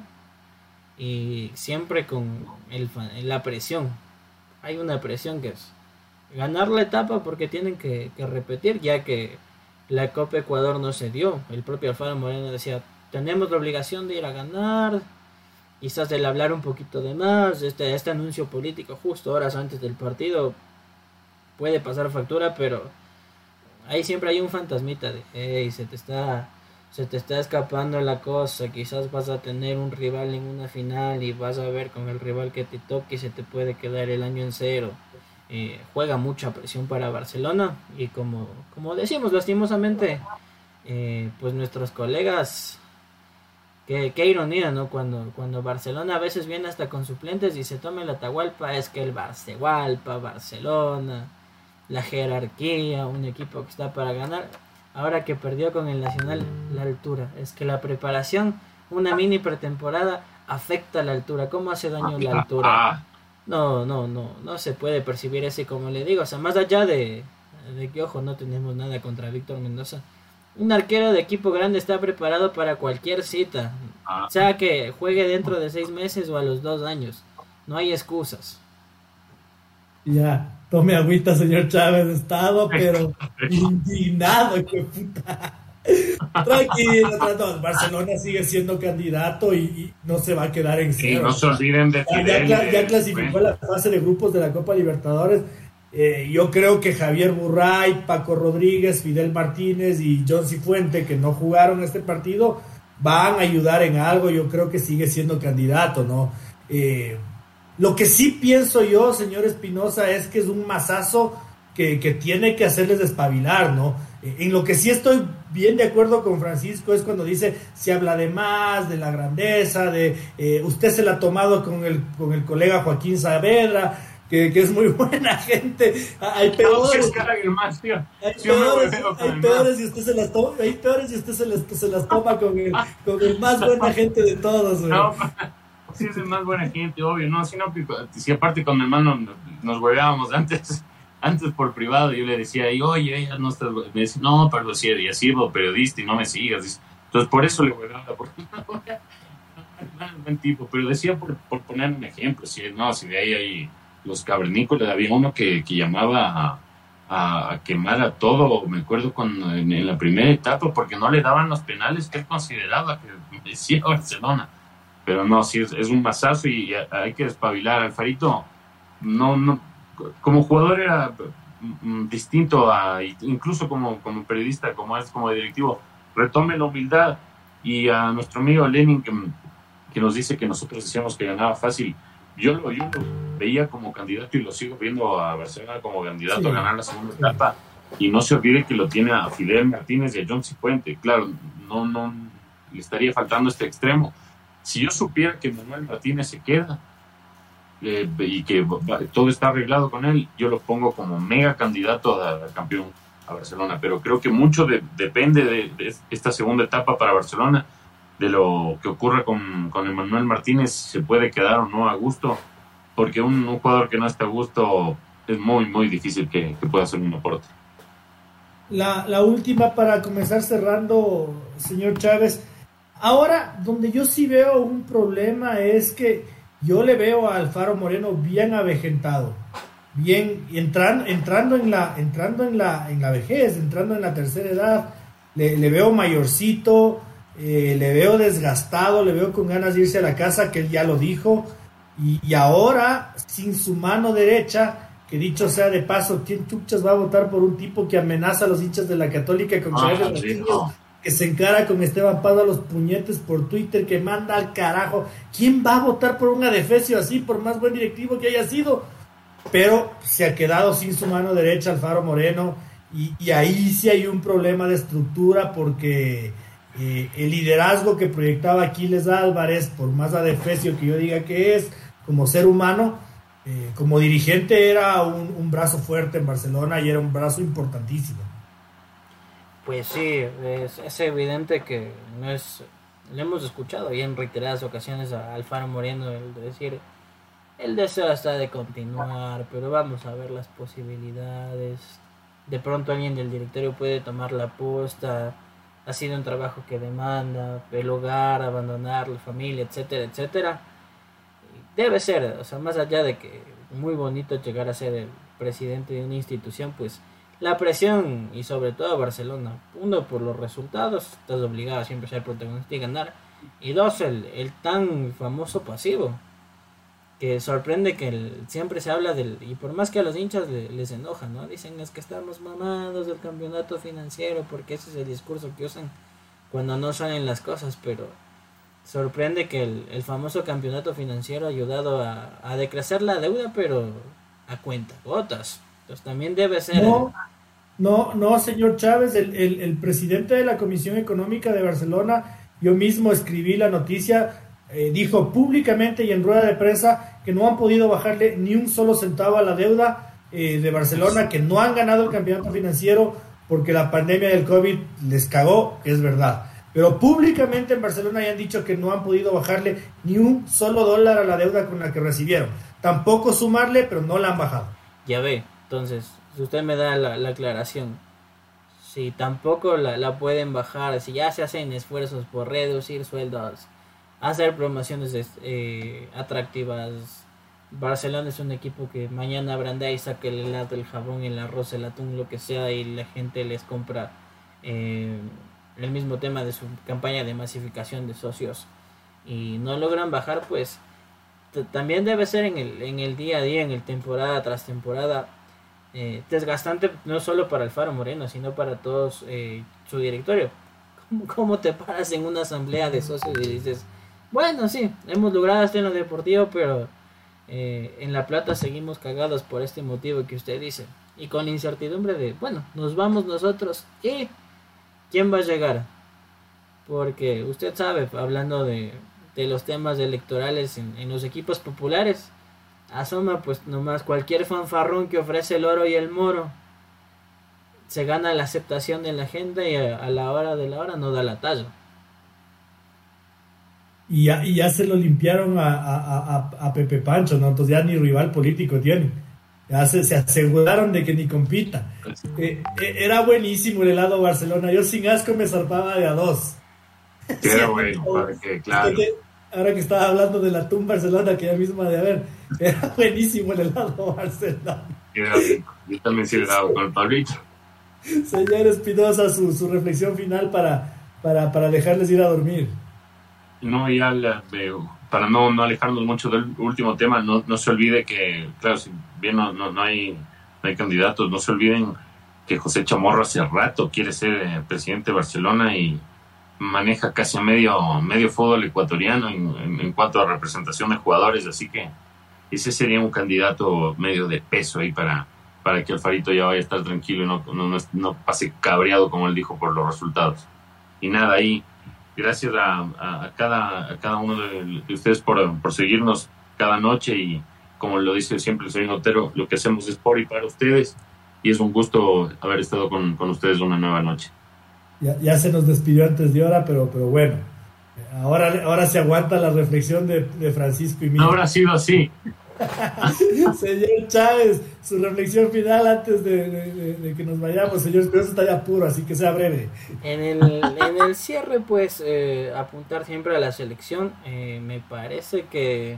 y siempre con el, la presión. hay una presión que es ganar la etapa porque tienen que, repetir, ya que la Copa Ecuador no se dio. El propio Alfaro Moreno decía, tenemos la obligación de ir a ganar, quizás del hablar un poquito de más, este, este anuncio político justo horas antes del partido puede pasar factura, pero ahí siempre hay un fantasmita de, hey, se te está se te está escapando la cosa, quizás vas a tener un rival en una final y vas a ver con el rival que te toque y se te puede quedar el año en cero. Eh, juega mucha presión para Barcelona y como, como decimos lastimosamente, eh, pues nuestros colegas, qué, qué ironía, ¿no? Cuando, cuando Barcelona a veces viene hasta con suplentes y se toma el Atahualpa, es que el Barcehualpa, Barcelona, la jerarquía, un equipo que está para ganar ahora que perdió con el Nacional la altura. Es que la preparación, una mini pretemporada, afecta la altura. ¿Cómo hace daño la altura? Ah. No, no, no, no se puede percibir ese como le digo. O sea, más allá de, de que, ojo, no tenemos nada contra Víctor Mendoza. Un arquero de equipo grande está preparado para cualquier cita. Ah. O sea que juegue dentro de seis meses o a los dos años. No hay excusas. Ya, tome agüita, señor Chávez, estado, pero indignado, que puta. Tranquilo, Barcelona sigue siendo candidato y, no se va a quedar en cero. Sí, no se olviden de ya, ya, clasificó la fase de grupos de la Copa Libertadores. Eh, yo creo que Javier Burray, Paco Rodríguez, Fidel Martínez y John Cifuente, que no jugaron este partido, van a ayudar en algo. Yo creo que sigue siendo candidato, ¿no? Eh, lo que sí pienso yo, señor Espinosa, es que es un masazo que, tiene que hacerles despabilar, ¿no? Eh, en lo que sí estoy bien de acuerdo con Francisco es cuando dice, se habla de más, de la grandeza, de usted se la ha tomado con el, con el colega Joaquín Saavedra, que, es muy buena gente. Hay peores. Hay peores, y usted se las toma, hay peores y usted se las, se las toma con el, con el más buena gente de todos. No, sí es el más buena gente, obvio, ¿no? Si, no, si aparte con mi hermano nos hueveábamos antes, antes por privado, yo le decía, y, oye, ella no estás, me decía, no, pero sí, ya sirvo periodista y no me sigas. Entonces, por eso le hueveaba, porque no, buen tipo, pero decía por, por poner un ejemplo, si, no, si de ahí hay los cavernícolas, había uno que, que llamaba a, quemar a todo, me acuerdo cuando en, la primera etapa, porque no le daban los penales que él consideraba que decía Barcelona pero no, sí es, un masazo y hay que despabilar. Alfarito, no, no, como jugador era mm, distinto a, incluso como, como periodista, como es como directivo, retome la humildad y a nuestro amigo Lenin que, que nos dice que nosotros decíamos que ganaba fácil. Yo lo, yo veía como candidato y lo sigo viendo a Barcelona como candidato a ganar la segunda etapa. Y no se olvide que lo tiene a Fidel Martínez y a John Cifuente. Claro, no, no le estaría faltando este extremo si yo supiera que Manuel Martínez se queda eh, y que todo está arreglado con él, yo lo pongo como mega candidato a, campeón a Barcelona. Pero creo que mucho depende de, esta segunda etapa para Barcelona, de lo que ocurra con, con Manuel Martínez, se puede quedar o no a gusto, porque un, jugador que no está a gusto es muy, muy difícil que, pueda hacer un aporte. La, la última para comenzar cerrando, señor Chávez Ahora, donde yo sí veo un problema es que yo le veo a Alfaro Moreno bien avejentado, bien entrando, entrando en la, entrando en la, en la vejez, entrando en la tercera edad, le, veo mayorcito, eh, le veo desgastado, le veo con ganas de irse a la casa, que él ya lo dijo, y, ahora sin su mano derecha, que dicho sea de paso, ¿quién chuchas va a votar por un tipo que amenaza a los hinchas de la Católica con ah, que se encara con Esteban Paz a los puñetes por Twitter, que manda al carajo. ¿Quién va a votar por un adefesio así, por más buen directivo que haya sido? Pero se ha quedado sin su mano derecha Alfaro Moreno y, ahí sí hay un problema de estructura porque eh, el liderazgo que proyectaba Aquiles Álvarez, por más adefesio que yo diga que es, como ser humano, eh, como dirigente era un brazo fuerte en Barcelona y era un brazo importantísimo. Pues sí, es, evidente que no es. Le hemos escuchado y en reiteradas ocasiones a Alfaro Moreno el decir el deseo está de continuar, pero vamos a ver las posibilidades. De pronto alguien del directorio puede tomar la posta. Ha sido un trabajo que demanda el hogar, abandonar la familia, etcétera, etcétera. Debe ser, o sea, más allá de que muy bonito llegar a ser el presidente de una institución, pues la presión y sobre todo Barcelona, uno por los resultados, estás obligado a siempre ser protagonista y ganar, y dos, el, el tan famoso pasivo, que sorprende que siempre se habla del, y por más que a los hinchas les enoja, ¿no? Dicen es que estamos mamados del campeonato financiero, porque ese es el discurso que usan cuando no salen las cosas, pero sorprende que el, famoso campeonato financiero ha ayudado a, a, decrecer la deuda, pero a cuenta gotas. Entonces también debe ser... No, no, no señor Chávez, el, el, el presidente de la Comisión Económica de Barcelona, yo mismo escribí la noticia, eh, dijo públicamente y en rueda de prensa que no han podido bajarle ni un solo centavo a la deuda eh, de Barcelona, que no han ganado el campeonato financiero porque la pandemia del COVID les cagó, es verdad. Pero públicamente en Barcelona ya han dicho que no han podido bajarle ni un solo dólar a la deuda con la que recibieron. Tampoco sumarle, pero no la han bajado. Ya ve, entonces, si usted me da la, aclaración, si tampoco la, la, pueden bajar, si ya se hacen esfuerzos por reducir sueldos, hacer promociones eh, atractivas. Barcelona es un equipo que mañana brandea y saca el helado, el jabón, el arroz, el atún, lo que sea, y la gente les compra eh, el mismo tema de su campaña de masificación de socios y no logran bajar, pues también debe ser en el, en el día a día, en el temporada tras temporada, eh, desgastante no solo para el Faro Moreno, sino para todos su directorio. ¿Cómo, ¿Cómo te paras en una asamblea de socios y dices, bueno, sí, hemos logrado esto en lo deportivo, pero eh, en La Plata seguimos cagados por este motivo que usted dice. Y con incertidumbre de, bueno, nos vamos nosotros y ¿quién va a llegar? Porque usted sabe, hablando de, de los temas electorales en, en, los equipos populares, asoma pues nomás cualquier fanfarrón que ofrece el oro y el moro. Se gana la aceptación de la gente y a la hora de la hora no da la talla y ya, y ya se lo limpiaron a, a, a, Pepe Pancho, ¿no? Entonces ya ni rival político tiene. Ya se, se aseguraron de que ni compita. Eh, eh, era buenísimo el helado Barcelona. Yo sin asco me zarpaba de a dos. Era bueno, claro. ahora que estaba hablando de la TUM Barcelona, que ya misma de haber, era buenísimo el helado Barcelona. Yo también sí le he dado con el Pablito. Señor Espinosa, su, su reflexión final para, para, para dejarles ir a dormir. No, ya para no, no alejarnos mucho del último tema, no, no se olvide que, claro, si bien no, no, hay, no hay candidatos, no se olviden que José Chamorro hace rato quiere ser eh, presidente de Barcelona y maneja casi medio, medio fútbol ecuatoriano en, cuanto a representación de jugadores, así que ese sería un candidato medio de peso ahí para, para que Alfarito ya vaya a estar tranquilo y no, no, no pase cabreado, como él dijo, por los resultados. Y nada, ahí gracias a, cada, a cada uno de, ustedes por, por, seguirnos cada noche y como lo dice siempre el señor Otero, lo que hacemos es por y para ustedes y es un gusto haber estado con, con ustedes una nueva noche. Ya, ya, se nos despidió antes de hora, pero, pero bueno, ahora, ahora se aguanta la reflexión de, de Francisco y mí. Ahora ha sido así. señor Chávez, su reflexión final antes de, que nos vayamos, señor, pero eso está ya puro, así que sea breve. En el, en el cierre, pues, eh, apuntar siempre a la selección. Eh, me parece que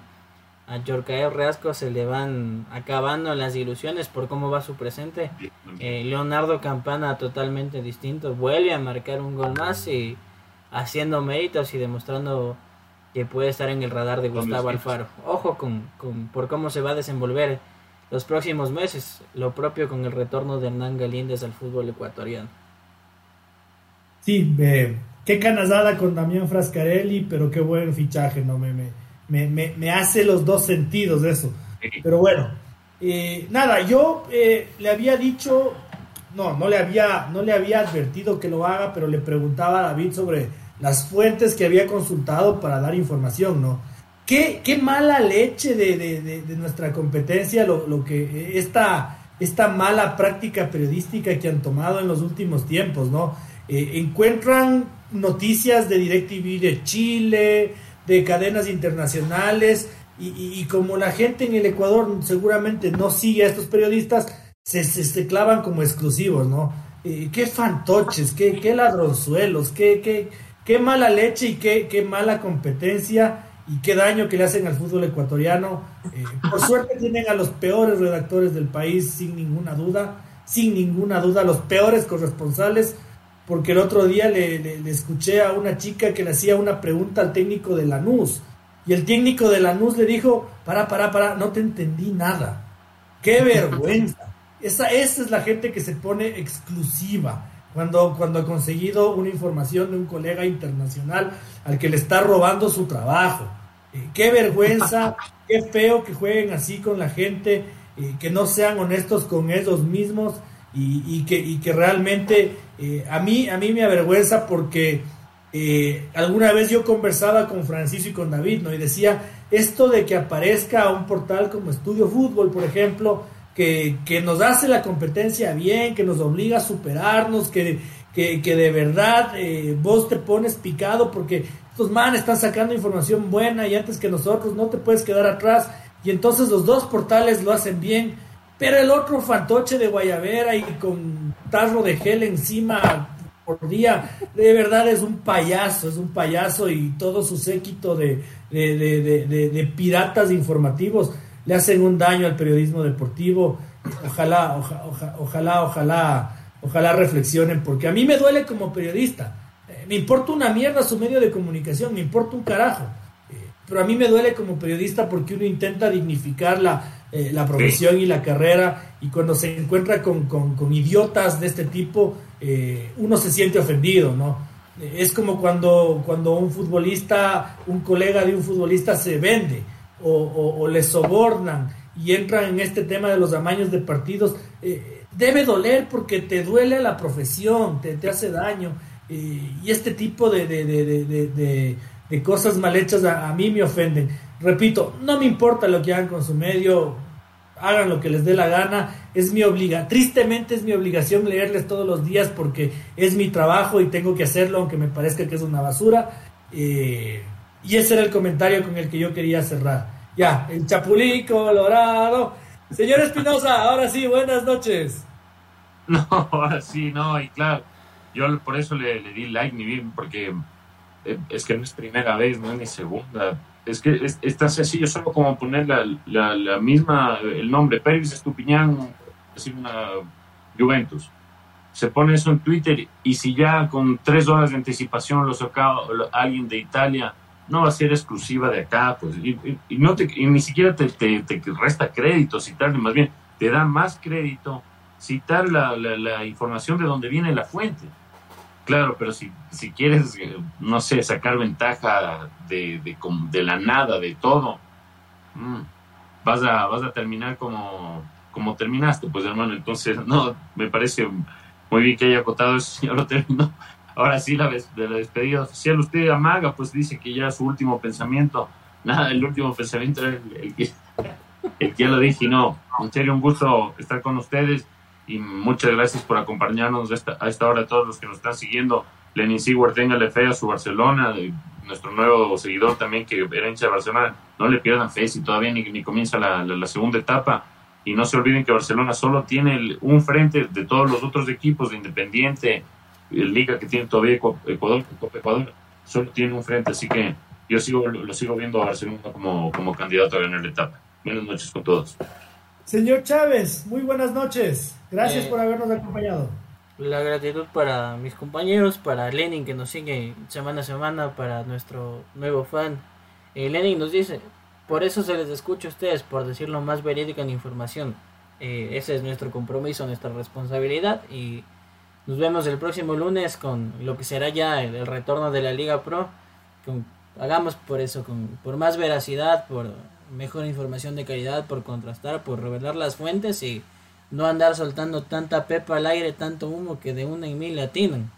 a Yorcael Reasco se le van acabando las ilusiones por cómo va su presente. Eh, Leonardo Campana totalmente distinto, vuelve a marcar un gol más y haciendo méritos y demostrando que puede estar en el radar de Gustavo Alfaro. Ojo con, con, por cómo se va a desenvolver los próximos meses, lo propio con el retorno de Hernán Galíndez al fútbol ecuatoriano. Sí, eh, qué canasada con Damián Frascarelli, pero qué buen fichaje, ¿no? Me, me, me, me hace los dos sentidos de eso. Pero bueno, eh, nada, yo eh, le había dicho, no, no le había, no le había advertido que lo haga, pero le preguntaba a David sobre las fuentes que había consultado para dar información, ¿no? Qué, qué mala leche de, de, nuestra competencia, lo, lo, que esta, esta mala práctica periodística que han tomado en los últimos tiempos, ¿no? Eh, encuentran noticias de DirecTV de Chile, de cadenas internacionales, y, y, como la gente en el Ecuador seguramente no sigue a estos periodistas, se, se, clavan como exclusivos, ¿no? Eh, qué fantoches, qué, qué ladronzuelos, qué, qué, qué mala leche y qué, qué mala competencia y qué daño que le hacen al fútbol ecuatoriano. Eh, por suerte tienen a los peores redactores del país, sin ninguna duda, sin ninguna duda, los peores corresponsales, porque el otro día le, escuché a una chica que le hacía una pregunta al técnico de Lanús, y el técnico de Lanús le dijo, para, para, para, no te entendí nada. ¡Qué vergüenza! Esa, esa es la gente que se pone exclusiva cuando, cuando ha conseguido una información de un colega internacional al que le está robando su trabajo. Eh, qué vergüenza, qué feo que jueguen así con la gente, eh, que no sean honestos con ellos mismos y, que, que, realmente eh, a, mí, a mí me avergüenza porque alguna vez yo conversaba con Francisco y con David ¿no? y decía, esto de que aparezca un portal como Estudio Fútbol, por ejemplo, que, nos hace la competencia bien, que nos obliga a superarnos, que, que, de verdad vos te pones picado porque estos manes están sacando información buena y antes que nosotros no te puedes quedar atrás. Y entonces los dos portales lo hacen bien, pero el otro fantoche de Guayavera y con tarro de gel encima por día, de verdad es un payaso, es un payaso y todo su séquito de, de, piratas informativos le hacen un daño al periodismo deportivo. Ojalá, ojalá, ojalá, ojalá reflexionen, porque a mí me duele como periodista me importa una mierda su medio de comunicación, me importa un carajo. Eh, pero a mí me duele como periodista porque uno intenta dignificar la, eh, la profesión y la carrera y cuando se encuentra con, con, idiotas de este tipo, eh, uno se siente ofendido, ¿no? Es como cuando, cuando un futbolista, un colega de un futbolista se vende o, o, le sobornan y entran en este tema de los amaños de partidos. debe doler porque te duele a la profesión, te, te hace daño y este tipo de, de, cosas mal hechas a, mí me ofenden. Repito, no me importa lo que hagan con su medio, hagan lo que les dé la gana, es mi obligación, tristemente es mi obligación leerles todos los días porque es mi trabajo y tengo que hacerlo aunque me parezca que es una basura. Eh, y ese era el comentario con el que yo quería cerrar. Ya, el Chapulín Colorado. Señor Espinosa, ahora sí, buenas noches. No, ahora sí, no, y claro yo por eso le, di like, ni bien, porque eh, es que no es primera vez, no es ni segunda. Es que es, está sencillo, solo como poner la, la, misma, el nombre, Pérez Estupiñán, así una Juventus. Se pone eso en Twitter y si ya con tres horas de anticipación lo saca alguien de Italia, no va a ser exclusiva de acá, pues, y, no te, ni siquiera te, te, te, resta crédito citarle, más bien te da más crédito citar la, la, la información de donde viene la fuente. Claro, pero si, si quieres, eh, no sé, sacar ventaja de, de, de la nada, de todo, mm, vas, a, vas a terminar como, como terminaste, pues hermano. Entonces, no, me parece muy bien que haya acotado eso, ya lo terminó. Ahora sí, la, de la despedida oficial, usted amaga, pues dice que ya su último pensamiento, nada, el último pensamiento era el, que, ya lo dije, no, en serio, un gusto estar con ustedes y muchas gracias por acompañarnos a esta, a hora, todos los que nos están siguiendo. Lenin Siguar, téngale fe a su Barcelona, nuestro nuevo seguidor también que era hincha de Barcelona, no le pierdan fe si todavía ni, ni comienza la, la, segunda etapa. Y no se olviden que Barcelona solo tiene un frente de todos los otros equipos de Independiente, Liga que tiene todavía Ecuador, Copa Ecuador, solo tiene un frente. Así que yo sigo, lo sigo viendo a Barcelona como, como candidato a ganar la etapa. Buenas noches con todos. Señor Chávez, muy buenas noches. Gracias eh, por habernos acompañado. La gratitud para mis compañeros, para Lenin que nos sigue semana a semana, para nuestro nuevo fan. Eh, Lenin nos dice, por eso se les escucha a ustedes, por decirlo más verídica en información. Eh, ese es nuestro compromiso, nuestra responsabilidad y nos vemos el próximo lunes con lo que será ya el, retorno de la Liga Pro. hagamos por eso, con, por más veracidad, por mejor información de calidad, por contrastar, por revelar las fuentes y no andar soltando tanta pepa al aire, tanto humo que de una y mil atinan.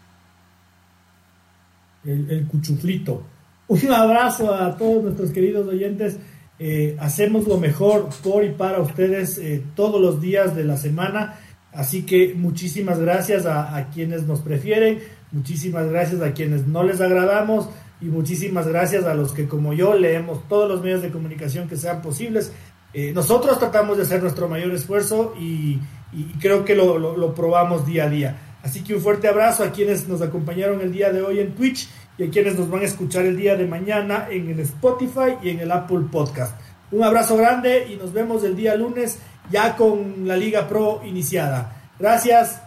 El, el cuchuflito. Un abrazo a todos nuestros queridos oyentes. Eh, hacemos lo mejor por y para ustedes eh, todos los días de la semana. Así que muchísimas gracias a, quienes nos prefieren, muchísimas gracias a quienes no les agradamos y muchísimas gracias a los que como yo leemos todos los medios de comunicación que sean posibles. Eh, nosotros tratamos de hacer nuestro mayor esfuerzo y, creo que lo, probamos día a día. Así que un fuerte abrazo a quienes nos acompañaron el día de hoy en Twitch y y a quienes nos van a escuchar el día de mañana en el Spotify y en el Apple Podcast. Un abrazo grande y nos vemos el día lunes ya con la Liga Pro iniciada. Gracias.